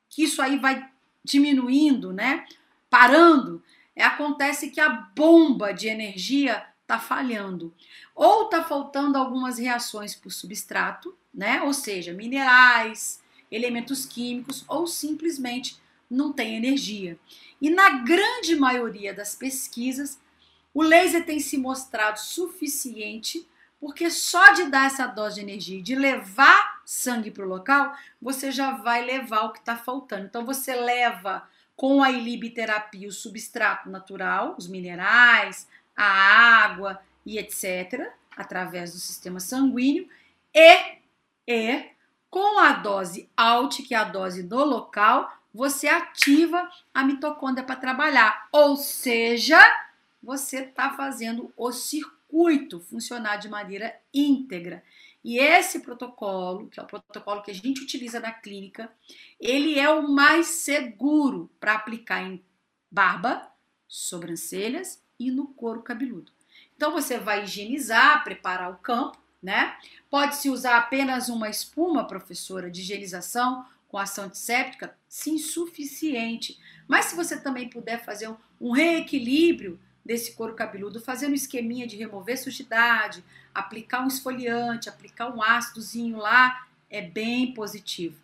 que isso aí vai diminuindo, né? parando? é, acontece que a bomba de energia está falhando. Ou está faltando algumas reações por substrato, né? Ou seja, minerais, elementos químicos, ou simplesmente não tem energia. E na grande maioria das pesquisas, o laser tem se mostrado suficiente, porque só de dar essa dose de energia, de levar sangue para o local, você já vai levar o que está faltando. Então você leva com a ilibiterapia, o substrato natural, os minerais, a água e etc., através do sistema sanguíneo, e, e com a dose alt, que é a dose do local, você ativa a mitocôndria para trabalhar. Ou seja, você está fazendo o circuito funcionar de maneira íntegra. E esse protocolo, que é o protocolo que a gente utiliza na clínica, ele é o mais seguro para aplicar em barba, sobrancelhas e no couro cabeludo. Então você vai higienizar, preparar o campo, né? Pode-se usar apenas uma espuma, professora, de higienização com ação antisséptica? Sim, suficiente. Mas se você também puder fazer um, reequilíbrio desse couro cabeludo, fazendo um esqueminha de remover sujidade, aplicar um esfoliante, aplicar um ácidozinho lá, é bem positivo.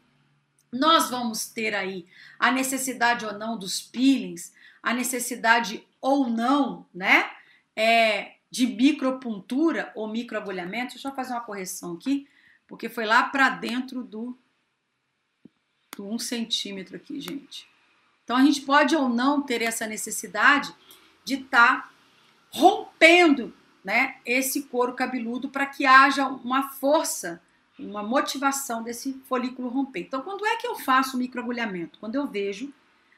Nós vamos ter aí a necessidade ou não dos peelings, a necessidade ou não, né, é, de micropuntura ou microagulhamento. Deixa eu fazer uma correção aqui, porque foi lá para dentro do, do um centímetro aqui, gente. Então a gente pode ou não ter essa necessidade de estar tá rompendo né, esse couro cabeludo para que haja uma força, uma motivação desse folículo romper. Então, quando é que eu faço o microagulhamento? Quando eu vejo,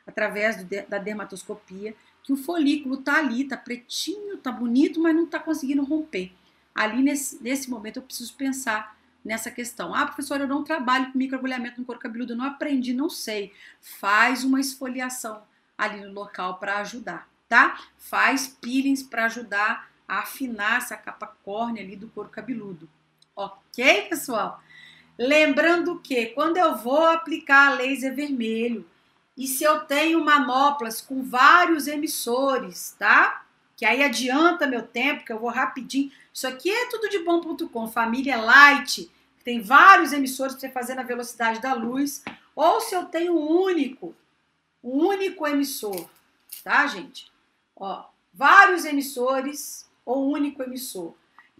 através do, da dermatoscopia, que o folículo está ali, está pretinho, está bonito, mas não está conseguindo romper. Ali, nesse, nesse momento, eu preciso pensar nessa questão. Ah, professor, eu não trabalho com microagulhamento no couro cabeludo, eu não aprendi, não sei. Faz uma esfoliação ali no local para ajudar, tá? Faz peelings para ajudar a afinar essa capa córnea ali do couro cabeludo. Ok, pessoal? Lembrando que quando eu vou aplicar laser vermelho e se eu tenho manoplas com vários emissores, tá? Que aí adianta meu tempo, que eu vou rapidinho. Isso aqui é tudo de bom.com, família light, tem vários emissores para você fazer na velocidade da luz, ou se eu tenho um único, um único emissor, tá, gente? Ó, vários emissores ou único emissor.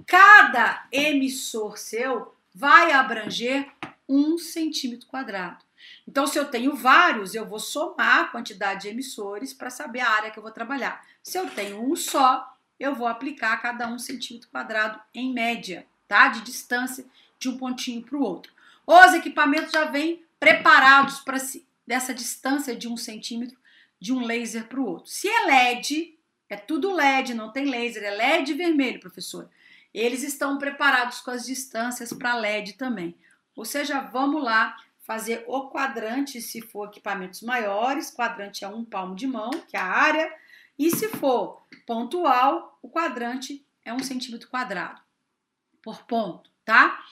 Cada emissor seu vai abranger um centímetro quadrado. Então, se eu tenho vários, eu vou somar a quantidade de emissores para saber a área que eu vou trabalhar. Se eu tenho um só, eu vou aplicar cada um centímetro quadrado em média, tá? De distância de um pontinho para o outro. Os equipamentos já vêm preparados para si, dessa distância de um centímetro de um laser para o outro. Se é LED, é tudo LED, não tem laser, é LED vermelho, professor. Eles estão preparados com as distâncias para LED também. Ou seja, vamos lá fazer o quadrante se for equipamentos maiores, quadrante é um palmo de mão, que é a área, e se for pontual, o quadrante é um centímetro quadrado por ponto, tá?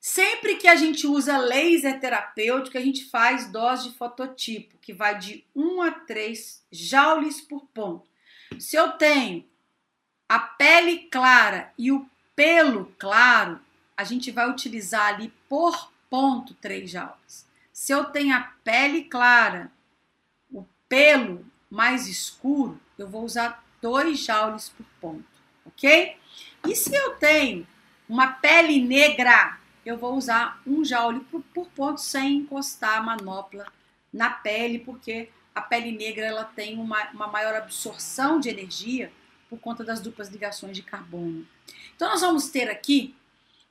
Sempre que a gente usa laser terapêutico, a gente faz dose de fototipo, que vai de 1 a 3 joules por ponto. Se eu tenho a pele clara e o pelo claro, a gente vai utilizar ali por ponto 3 joules. Se eu tenho a pele clara, o pelo mais escuro, eu vou usar 2 joules por ponto, ok? E se eu tenho uma pele negra, eu vou usar um joule por, por ponto sem encostar a manopla na pele, porque a pele negra ela tem uma, uma maior absorção de energia por conta das duplas ligações de carbono. Então nós vamos ter aqui,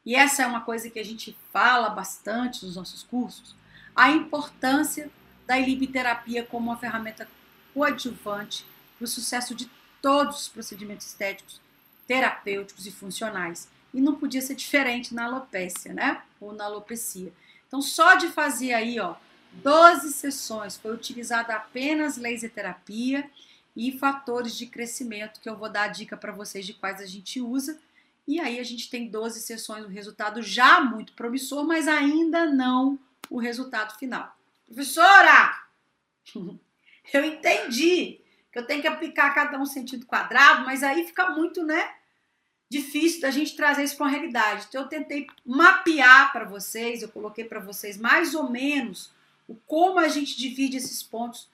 e essa é uma coisa que a gente fala bastante nos nossos cursos, a importância da ilibiterapia como uma ferramenta coadjuvante para o sucesso de todos os procedimentos estéticos, terapêuticos e funcionais. E não podia ser diferente na alopécia, né? Ou na alopecia. Então, só de fazer aí, ó, 12 sessões, foi utilizada apenas laser terapia e fatores de crescimento, que eu vou dar a dica para vocês de quais a gente usa. E aí a gente tem 12 sessões, um resultado já muito promissor, mas ainda não o resultado final. Professora, eu entendi que eu tenho que aplicar cada um sentido quadrado, mas aí fica muito, né? difícil da gente trazer isso para a realidade. Então eu tentei mapear para vocês, eu coloquei para vocês mais ou menos o como a gente divide esses pontos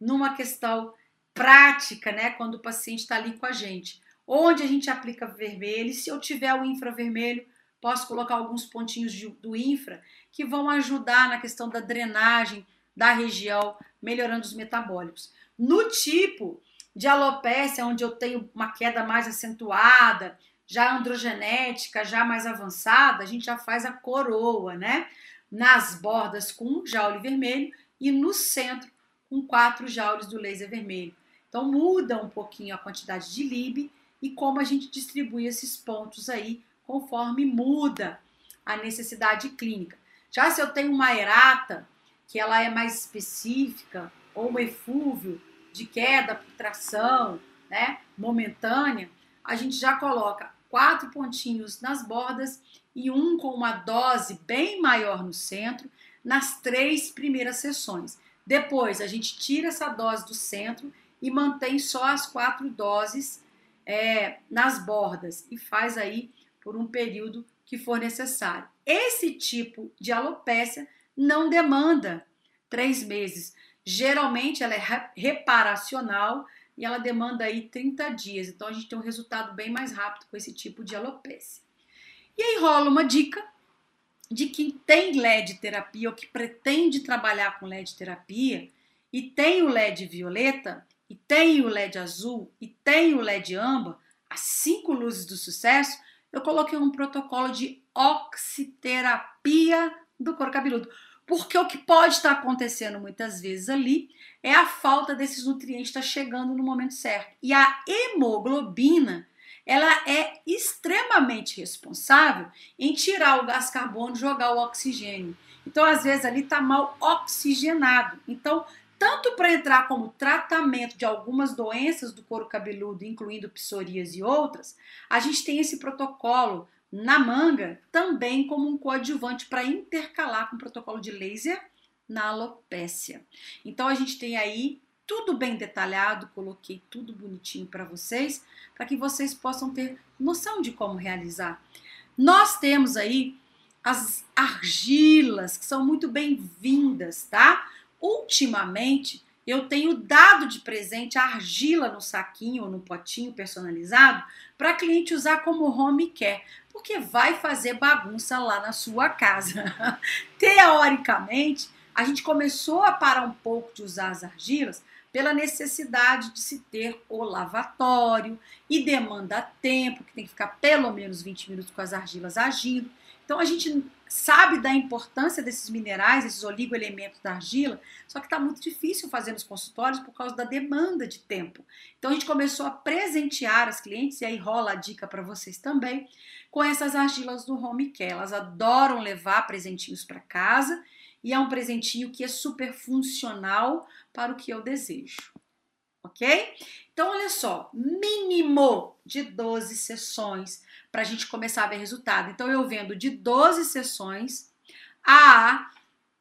numa questão prática, né, quando o paciente está ali com a gente. Onde a gente aplica vermelho, se eu tiver o infravermelho, posso colocar alguns pontinhos de, do infra que vão ajudar na questão da drenagem da região, melhorando os metabólicos. No tipo de alopécia, onde eu tenho uma queda mais acentuada, já androgenética, já mais avançada, a gente já faz a coroa, né? Nas bordas com um jaule vermelho e no centro com quatro jaules do laser vermelho. Então muda um pouquinho a quantidade de lib e como a gente distribui esses pontos aí conforme muda a necessidade clínica. Já se eu tenho uma erata, que ela é mais específica, ou um efúvio de queda por tração, né, momentânea, a gente já coloca quatro pontinhos nas bordas e um com uma dose bem maior no centro nas três primeiras sessões. Depois a gente tira essa dose do centro e mantém só as quatro doses é, nas bordas e faz aí por um período que for necessário. Esse tipo de alopécia não demanda três meses. Geralmente ela é reparacional e ela demanda aí 30 dias. Então a gente tem um resultado bem mais rápido com esse tipo de alopecia. E aí rola uma dica de quem tem LED terapia ou que pretende trabalhar com LED terapia e tem o LED violeta e tem o LED azul e tem o LED âmbar, as cinco luzes do sucesso, eu coloquei um protocolo de oxiterapia do couro cabeludo. Porque o que pode estar acontecendo muitas vezes ali é a falta desses nutrientes estar chegando no momento certo. E a hemoglobina, ela é extremamente responsável em tirar o gás carbono e jogar o oxigênio. Então, às vezes, ali está mal oxigenado. Então, tanto para entrar como tratamento de algumas doenças do couro cabeludo, incluindo psoríase e outras, a gente tem esse protocolo na manga também como um coadjuvante para intercalar com o protocolo de laser na alopécia. Então a gente tem aí tudo bem detalhado, coloquei tudo bonitinho para vocês, para que vocês possam ter noção de como realizar. Nós temos aí as argilas, que são muito bem-vindas, tá? Ultimamente, eu tenho dado de presente a argila no saquinho ou no potinho personalizado para cliente usar como home care, porque vai fazer bagunça lá na sua casa. Teoricamente, a gente começou a parar um pouco de usar as argilas pela necessidade de se ter o lavatório e demanda tempo, que tem que ficar pelo menos 20 minutos com as argilas agindo. Então a gente sabe da importância desses minerais, esses oligoelementos da argila, só que está muito difícil fazer nos consultórios por causa da demanda de tempo. Então a gente começou a presentear as clientes, e aí rola a dica para vocês também, com essas argilas do Home Care. Elas adoram levar presentinhos para casa e é um presentinho que é super funcional para o que eu desejo. Ok? Então, olha só, mínimo de 12 sessões para a gente começar a ver resultado. Então, eu vendo de 12 sessões a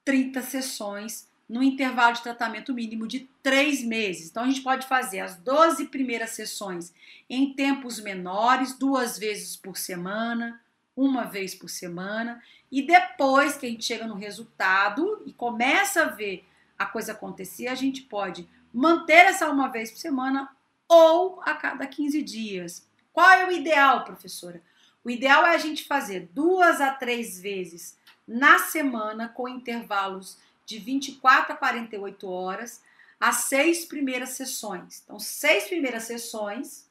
30 sessões no intervalo de tratamento mínimo de 3 meses. Então, a gente pode fazer as 12 primeiras sessões em tempos menores, duas vezes por semana, uma vez por semana, e depois que a gente chega no resultado e começa a ver a coisa acontecer, a gente pode manter essa uma vez por semana ou a cada 15 dias. Qual é o ideal, professora? O ideal é a gente fazer duas a três vezes na semana, com intervalos de 24 a 48 horas, as seis primeiras sessões. Então, seis primeiras sessões,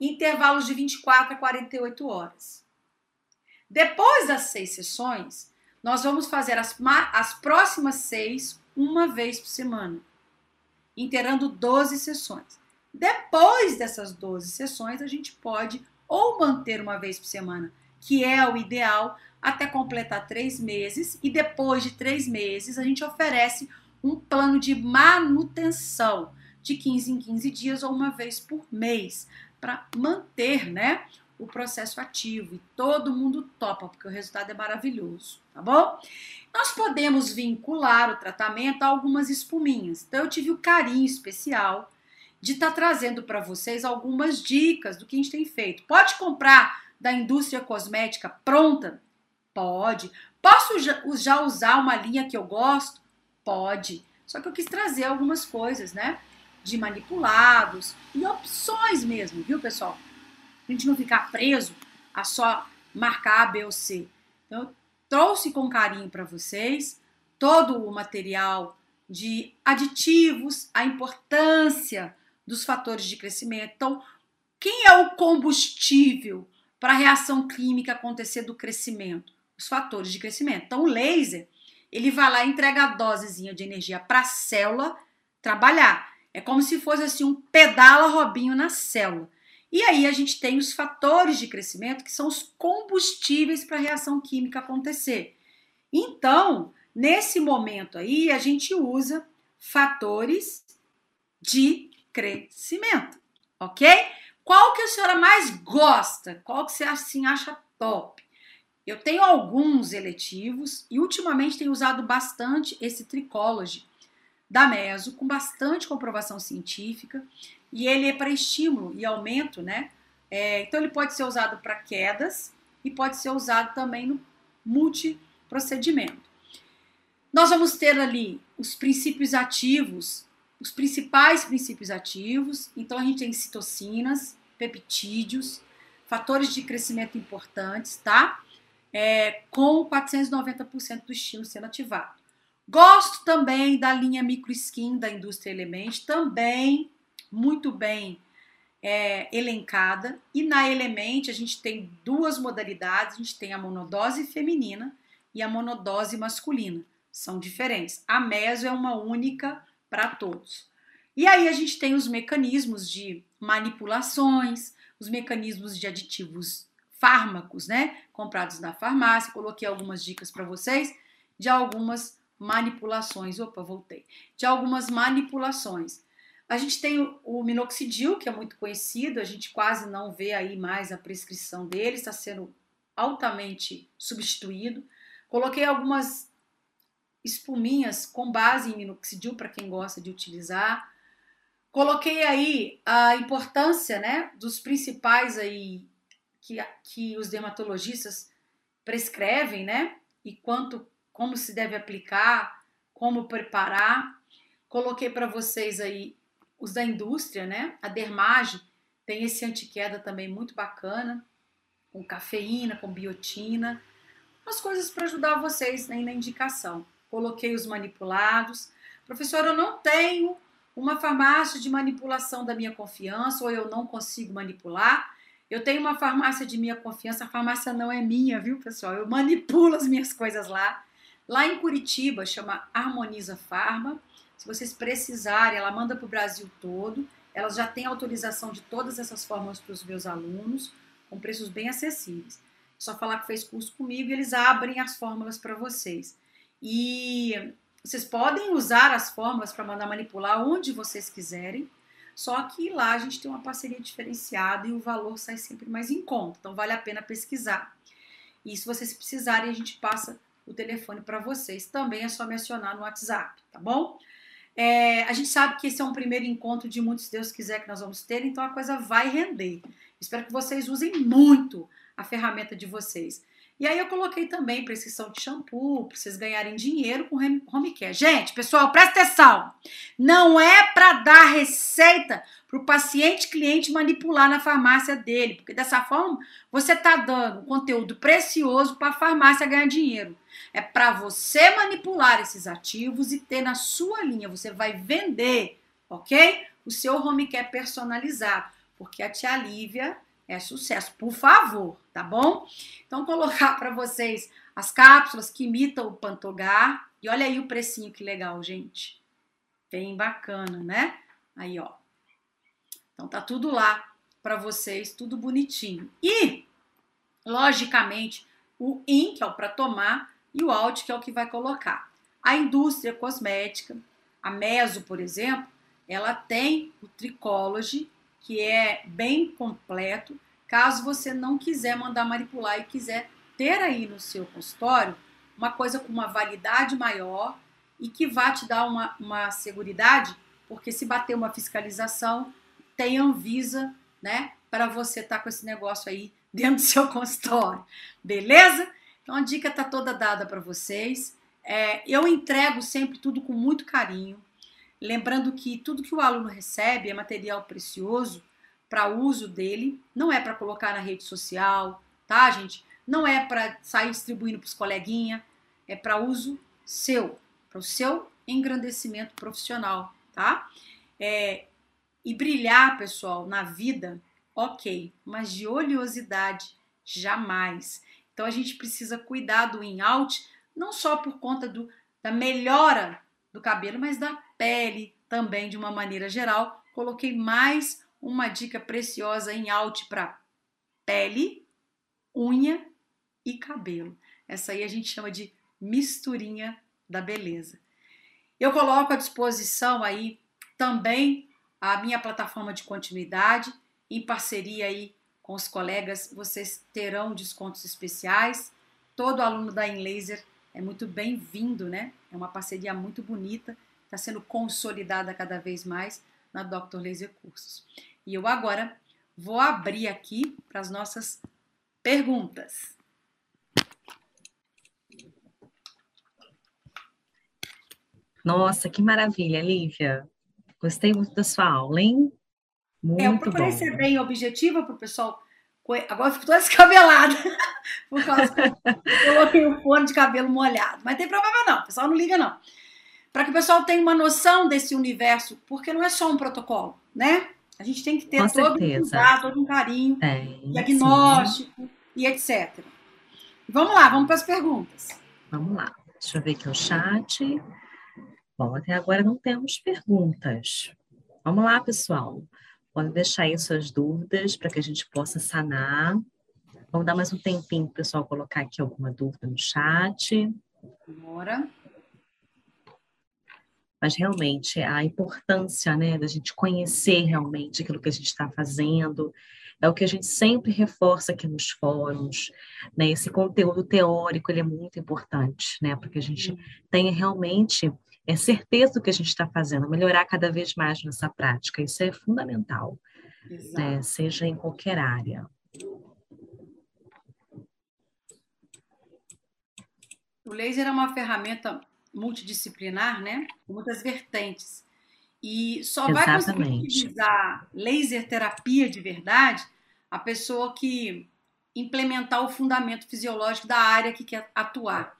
intervalos de 24 a 48 horas. Depois das seis sessões, nós vamos fazer as, as próximas seis uma vez por semana, inteirando 12 sessões. Depois dessas 12 sessões, a gente pode ou manter uma vez por semana, que é o ideal, até completar três meses, e depois de três meses, a gente oferece um plano de manutenção de 15 em 15 dias ou uma vez por mês, para manter né, o processo ativo e todo mundo topa, porque o resultado é maravilhoso, tá bom? Nós podemos vincular o tratamento a algumas espuminhas. Então, eu tive o carinho especial de estar tá trazendo para vocês algumas dicas do que a gente tem feito. Pode comprar da indústria cosmética pronta? Pode. Posso já usar uma linha que eu gosto? Pode. Só que eu quis trazer algumas coisas, né? De manipulados e opções mesmo, viu, pessoal? A gente não ficar preso a só marcar A, B ou C. Então, eu trouxe com carinho para vocês todo o material de aditivos, a importância dos fatores de crescimento. Então, quem é o combustível para a reação química acontecer do crescimento? Os fatores de crescimento. Então, o laser, ele vai lá e entrega a dosezinha de energia para a célula trabalhar. É como se fosse assim um pedala robinho na célula. E aí a gente tem os fatores de crescimento, que são os combustíveis para a reação química acontecer. Então, nesse momento aí, a gente usa fatores de crescimento, ok? Qual que a senhora mais gosta? Qual que você assim acha top? Eu tenho alguns eletivos e ultimamente tenho usado bastante esse Tricology da Meso, com bastante comprovação científica e ele é para estímulo e aumento, né? É, então ele pode ser usado para quedas e pode ser usado também no multiprocedimento. Nós vamos ter ali os princípios ativos, os principais princípios ativos. Então a gente tem citocinas, peptídeos, fatores de crescimento importantes, tá? É, com 490% do estímulo sendo ativado. Gosto também da linha microskin da indústria Element, também muito bem é, elencada. E na Element a gente tem duas modalidades: a gente tem a monodose feminina e a monodose masculina. São diferentes. A meso é uma única para todos. E aí a gente tem os mecanismos de manipulações, os mecanismos de aditivos fármacos, né, comprados na farmácia. Coloquei algumas dicas para vocês de algumas manipulações. Opa, voltei. De algumas manipulações. A gente tem o minoxidil, que é muito conhecido, a gente quase não vê aí mais a prescrição dele, está sendo altamente substituído. Coloquei algumas espuminhas com base em minoxidil para quem gosta de utilizar. Coloquei aí a importância, né, dos principais aí que, que os dermatologistas prescrevem, né, e quanto como se deve aplicar, como preparar. Coloquei para vocês aí os da indústria, né? A Dermage tem esse antiqueda também muito bacana, com cafeína, com biotina, umas coisas para ajudar vocês né, na indicação. Coloquei os manipulados. Professor, eu não tenho uma farmácia de manipulação da minha confiança ou eu não consigo manipular. Eu tenho uma farmácia de minha confiança, a farmácia não é minha, viu, pessoal? Eu manipulo as minhas coisas lá. Lá em Curitiba chama Harmoniza Farma. Se vocês precisarem, ela manda para o Brasil todo. Ela já tem autorização de todas essas formas para os meus alunos, com preços bem acessíveis. Só falar que fez curso comigo e eles abrem as fórmulas para vocês. E vocês podem usar as fórmulas para mandar manipular onde vocês quiserem, só que lá a gente tem uma parceria diferenciada e o valor sai sempre mais em conta, então vale a pena pesquisar. E se vocês precisarem, a gente passa o telefone para vocês. Também é só mencionar no WhatsApp, tá bom? É, a gente sabe que esse é um primeiro encontro de muitos, se Deus quiser, que nós vamos ter, então a coisa vai render. Espero que vocês usem muito a ferramenta de vocês. E aí eu coloquei também prescrição de shampoo, para vocês ganharem dinheiro com home care. Gente, pessoal, presta atenção. Não é para dar receita para o paciente cliente manipular na farmácia dele, porque dessa forma você está dando conteúdo precioso para a farmácia ganhar dinheiro. É para você manipular esses ativos e ter na sua linha. Você vai vender, ok? O seu home care personalizado, porque a tia Lívia é sucesso, por favor, tá bom? Então, colocar para vocês as cápsulas que imitam o Pantogar. E olha aí o precinho que legal, gente. Bem bacana, né? Aí, ó. Então, tá tudo lá para vocês, tudo bonitinho. E, logicamente, o IN, que é o para tomar, e o out, que é o que vai colocar. A indústria cosmética, a Meso, por exemplo, ela tem o Tricology, que é bem completo. Caso você não quiser mandar manipular e quiser ter aí no seu consultório uma coisa com uma validade maior e que vá te dar uma, uma seguridade, porque se bater uma fiscalização, tem Anvisa, né, para você estar tá com esse negócio aí dentro do seu consultório, beleza? Então a dica está toda dada para vocês. É, eu entrego sempre tudo com muito carinho. Lembrando que tudo que o aluno recebe é material precioso para uso dele, não é para colocar na rede social, tá, gente? Não é para sair distribuindo para os coleguinhas, é para uso seu, para o seu engrandecimento profissional, tá? É, e brilhar, pessoal, na vida, ok, mas de oleosidade, jamais. Então a gente precisa cuidar do in-out, não só por conta do, da melhora do cabelo, mas da pele também de uma maneira geral. Coloquei mais uma dica preciosa em out para pele, unha e cabelo. Essa aí a gente chama de misturinha da beleza. Eu coloco à disposição aí também a minha plataforma de continuidade em parceria aí com os colegas, vocês terão descontos especiais. Todo aluno da Inlaser é muito bem-vindo, né? É uma parceria muito bonita, está sendo consolidada cada vez mais na Dr. Laser Cursos. E eu agora vou abrir aqui para as nossas perguntas. Nossa, que maravilha, Lívia. Gostei muito da sua aula, hein? Muito é, eu procurei bom. ser bem objetiva para o pessoal Agora eu fico toda descabelada, por causa que eu coloquei o fone de cabelo molhado. Mas tem problema não, o pessoal não liga não. Para que o pessoal tenha uma noção desse universo, porque não é só um protocolo, né? A gente tem que ter Com todo certeza. um cuidado, todo um carinho, é, diagnóstico sim. e etc. Vamos lá, vamos para as perguntas. Vamos lá. Deixa eu ver aqui o chat. Bom, até agora não temos perguntas. Vamos lá, pessoal. Pode deixar aí suas dúvidas para que a gente possa sanar. Vamos dar mais um tempinho para o pessoal colocar aqui alguma dúvida no chat. Bora. Mas realmente a importância né, da gente conhecer realmente aquilo que a gente está fazendo. É o que a gente sempre reforça aqui nos fóruns, né? Esse conteúdo teórico, ele é muito importante, né? Porque a gente tenha realmente é certeza do que a gente está fazendo, melhorar cada vez mais nessa prática. Isso é fundamental, né? seja em qualquer área. O laser é uma ferramenta multidisciplinar, né? Com muitas vertentes. E só Exatamente. vai conseguir utilizar laser terapia de verdade a pessoa que implementar o fundamento fisiológico da área que quer atuar.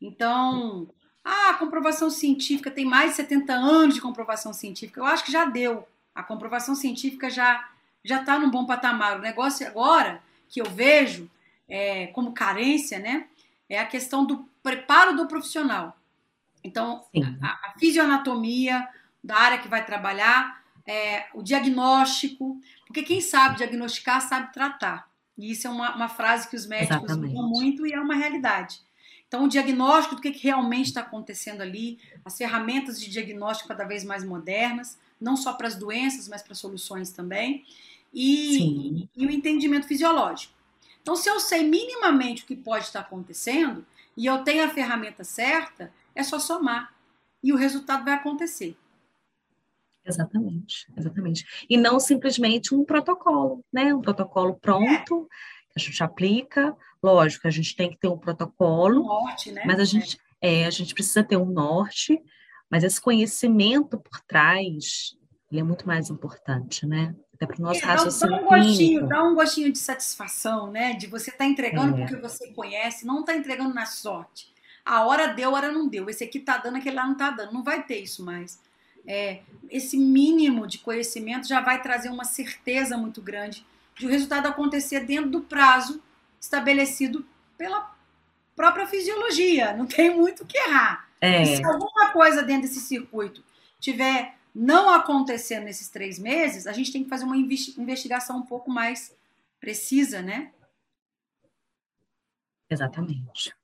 Então, a comprovação científica tem mais de 70 anos de comprovação científica. Eu acho que já deu. A comprovação científica já já está num bom patamar. O negócio agora que eu vejo é, como carência, né, é a questão do preparo do profissional. Então, a, a, fisioanatomia da área que vai trabalhar, é, o diagnóstico, porque quem sabe diagnosticar sabe tratar. E isso é uma, uma frase que os médicos usam muito e é uma realidade. Então, o diagnóstico do que, que realmente está acontecendo ali, as ferramentas de diagnóstico cada vez mais modernas, não só para as doenças, mas para soluções também, e, e, o entendimento fisiológico. Então, se eu sei minimamente o que pode estar acontecendo e eu tenho a ferramenta certa, é só somar e o resultado vai acontecer. Exatamente, exatamente. E não simplesmente um protocolo, né? Um protocolo pronto, que a gente aplica. Lógico, a gente tem que ter um protocolo, norte, né? mas a gente, é. a gente precisa ter um norte, mas esse conhecimento por trás, ele é muito mais importante, né? Até para o nosso é, raciocínio dá um gostinho, Dá um gostinho de satisfação, né? De você estar tá entregando é. porque você conhece, não está entregando na sorte. A hora deu, a hora não deu. Esse aqui tá dando, aquele lá não tá dando. Não vai ter isso mais é, esse mínimo de conhecimento já vai trazer uma certeza muito grande de o resultado acontecer dentro do prazo estabelecido pela própria fisiologia. Não tem muito o que errar. É. se alguma coisa dentro desse circuito tiver não acontecendo nesses três meses, a gente tem que fazer uma investigação um pouco mais precisa, né? Exatamente.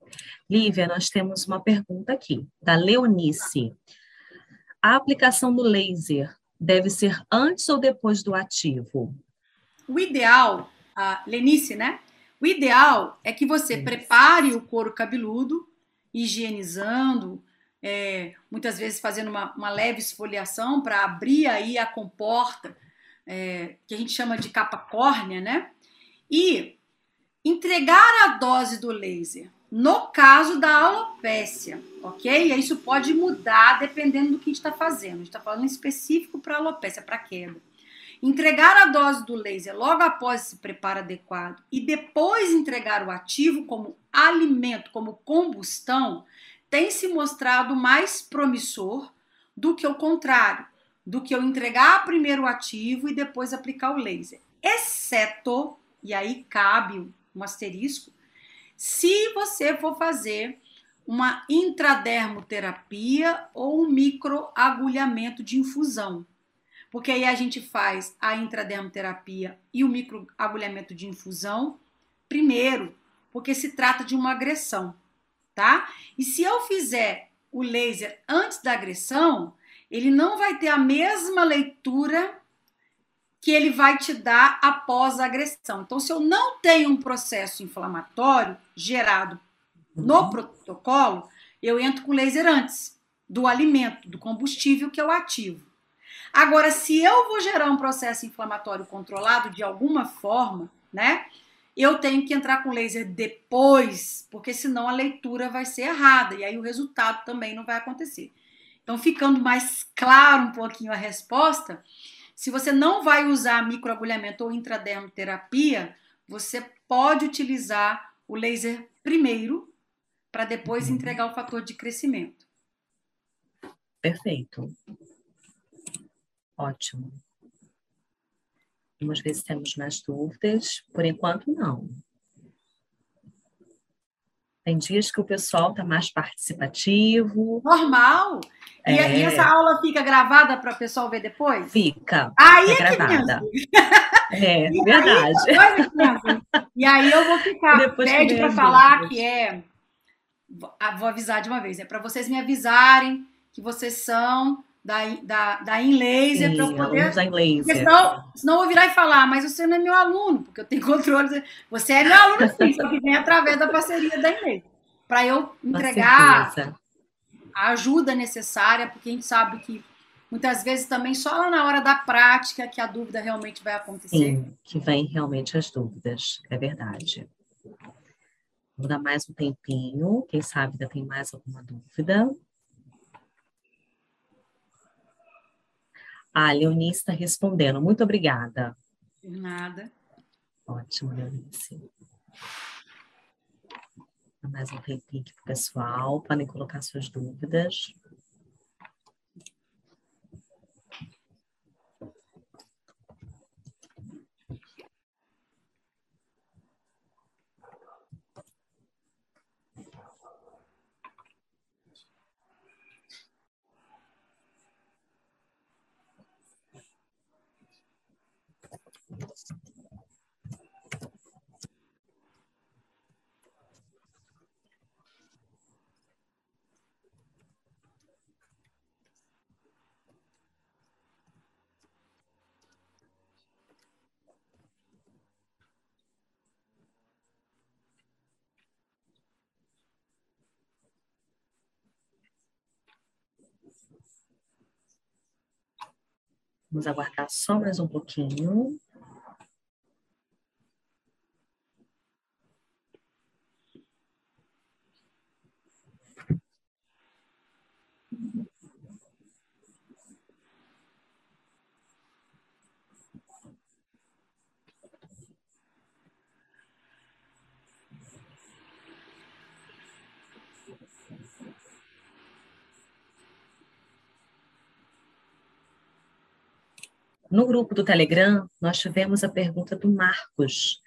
Lívia, nós temos uma pergunta aqui, da Leonice. A aplicação do laser deve ser antes ou depois do ativo? O ideal, a Lenice, né? O ideal é que você prepare o couro cabeludo, higienizando, é, muitas vezes fazendo uma, uma leve esfoliação para abrir aí a comporta, é, que a gente chama de capa córnea, né? E entregar a dose do laser no caso da alopécia, ok? Isso pode mudar dependendo do que a gente está fazendo. A gente está falando específico para alopécia, para queda. Entregar a dose do laser logo após esse preparo adequado e depois entregar o ativo como alimento, como combustão, tem se mostrado mais promissor do que o contrário, do que eu entregar primeiro o ativo e depois aplicar o laser. Exceto, e aí cabe um asterisco, se você for fazer uma intradermoterapia ou um microagulhamento de infusão. Porque aí a gente faz a intradermoterapia e o microagulhamento de infusão primeiro, porque se trata de uma agressão, tá? E se eu fizer o laser antes da agressão, ele não vai ter a mesma leitura que ele vai te dar após a agressão. Então, se eu não tenho um processo inflamatório gerado no uhum. protocolo, eu entro com laser antes do alimento, do combustível que eu ativo. Agora, se eu vou gerar um processo inflamatório controlado de alguma forma, né? Eu tenho que entrar com laser depois, porque senão a leitura vai ser errada e aí o resultado também não vai acontecer. Então, ficando mais claro um pouquinho a resposta, se você não vai usar microagulhamento ou intradermoterapia, você pode utilizar o laser primeiro para depois uhum. entregar o fator de crescimento. Perfeito. Ótimo. Vamos ver se temos mais dúvidas. Por enquanto, não. Tem dias que o pessoal está mais participativo. Normal. É... E, essa aula fica gravada para o pessoal ver depois? Fica. Aí fica é gravada. É, e verdade. Aí, e aí eu vou ficar. Pede para falar que é. Vou avisar de uma vez, é para vocês me avisarem que vocês são da, da, da InLaser para eu poder. Da InLaser. Senão, senão eu vou virar e falar, mas você não é meu aluno, porque eu tenho controle. Você é meu aluno, sim, só que vem através da parceria da InLaser. Para eu entregar a ajuda necessária, porque a gente sabe que muitas vezes também só lá na hora da prática que a dúvida realmente vai acontecer. Sim, que vem realmente as dúvidas, é verdade. Vou dar mais um tempinho, quem sabe ainda tem mais alguma dúvida. A Leonice está respondendo. Muito obrigada. De nada. Ótimo, Leonice. Mais um tempinho aqui para o pessoal. Podem colocar suas dúvidas. Vamos aguardar só mais um pouquinho. No grupo do Telegram, nós tivemos a pergunta do Marcos.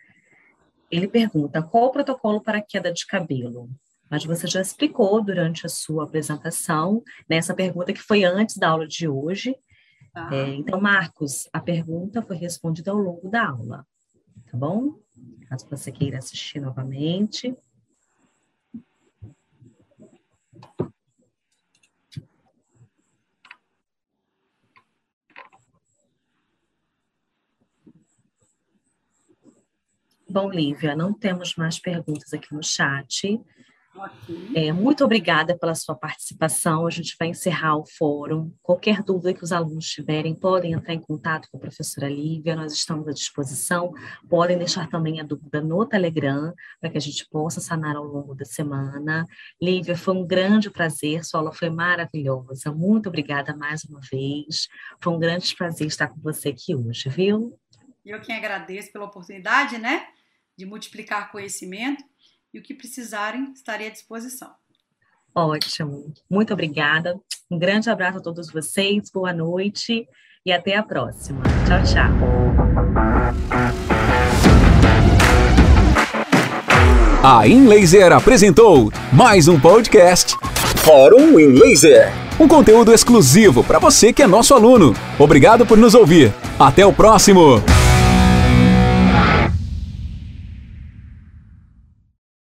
Ele pergunta: qual o protocolo para queda de cabelo? Mas você já explicou durante a sua apresentação, nessa né, pergunta que foi antes da aula de hoje. Ah. É, então, Marcos, a pergunta foi respondida ao longo da aula, tá bom? Caso você queira assistir novamente. Bom, Lívia, não temos mais perguntas aqui no chat. Okay. É, muito obrigada pela sua participação. A gente vai encerrar o fórum. Qualquer dúvida que os alunos tiverem, podem entrar em contato com a professora Lívia, nós estamos à disposição. Podem deixar também a dúvida no Telegram, para que a gente possa sanar ao longo da semana. Lívia, foi um grande prazer, sua aula foi maravilhosa. Muito obrigada mais uma vez. Foi um grande prazer estar com você aqui hoje, viu? Eu quem agradeço pela oportunidade, né? De multiplicar conhecimento e o que precisarem, estarei à disposição. Ótimo. Muito obrigada. Um grande abraço a todos vocês, boa noite e até a próxima. Tchau, tchau. A InLaser apresentou mais um podcast Fórum InLaser. Um conteúdo exclusivo para você que é nosso aluno. Obrigado por nos ouvir. Até o próximo.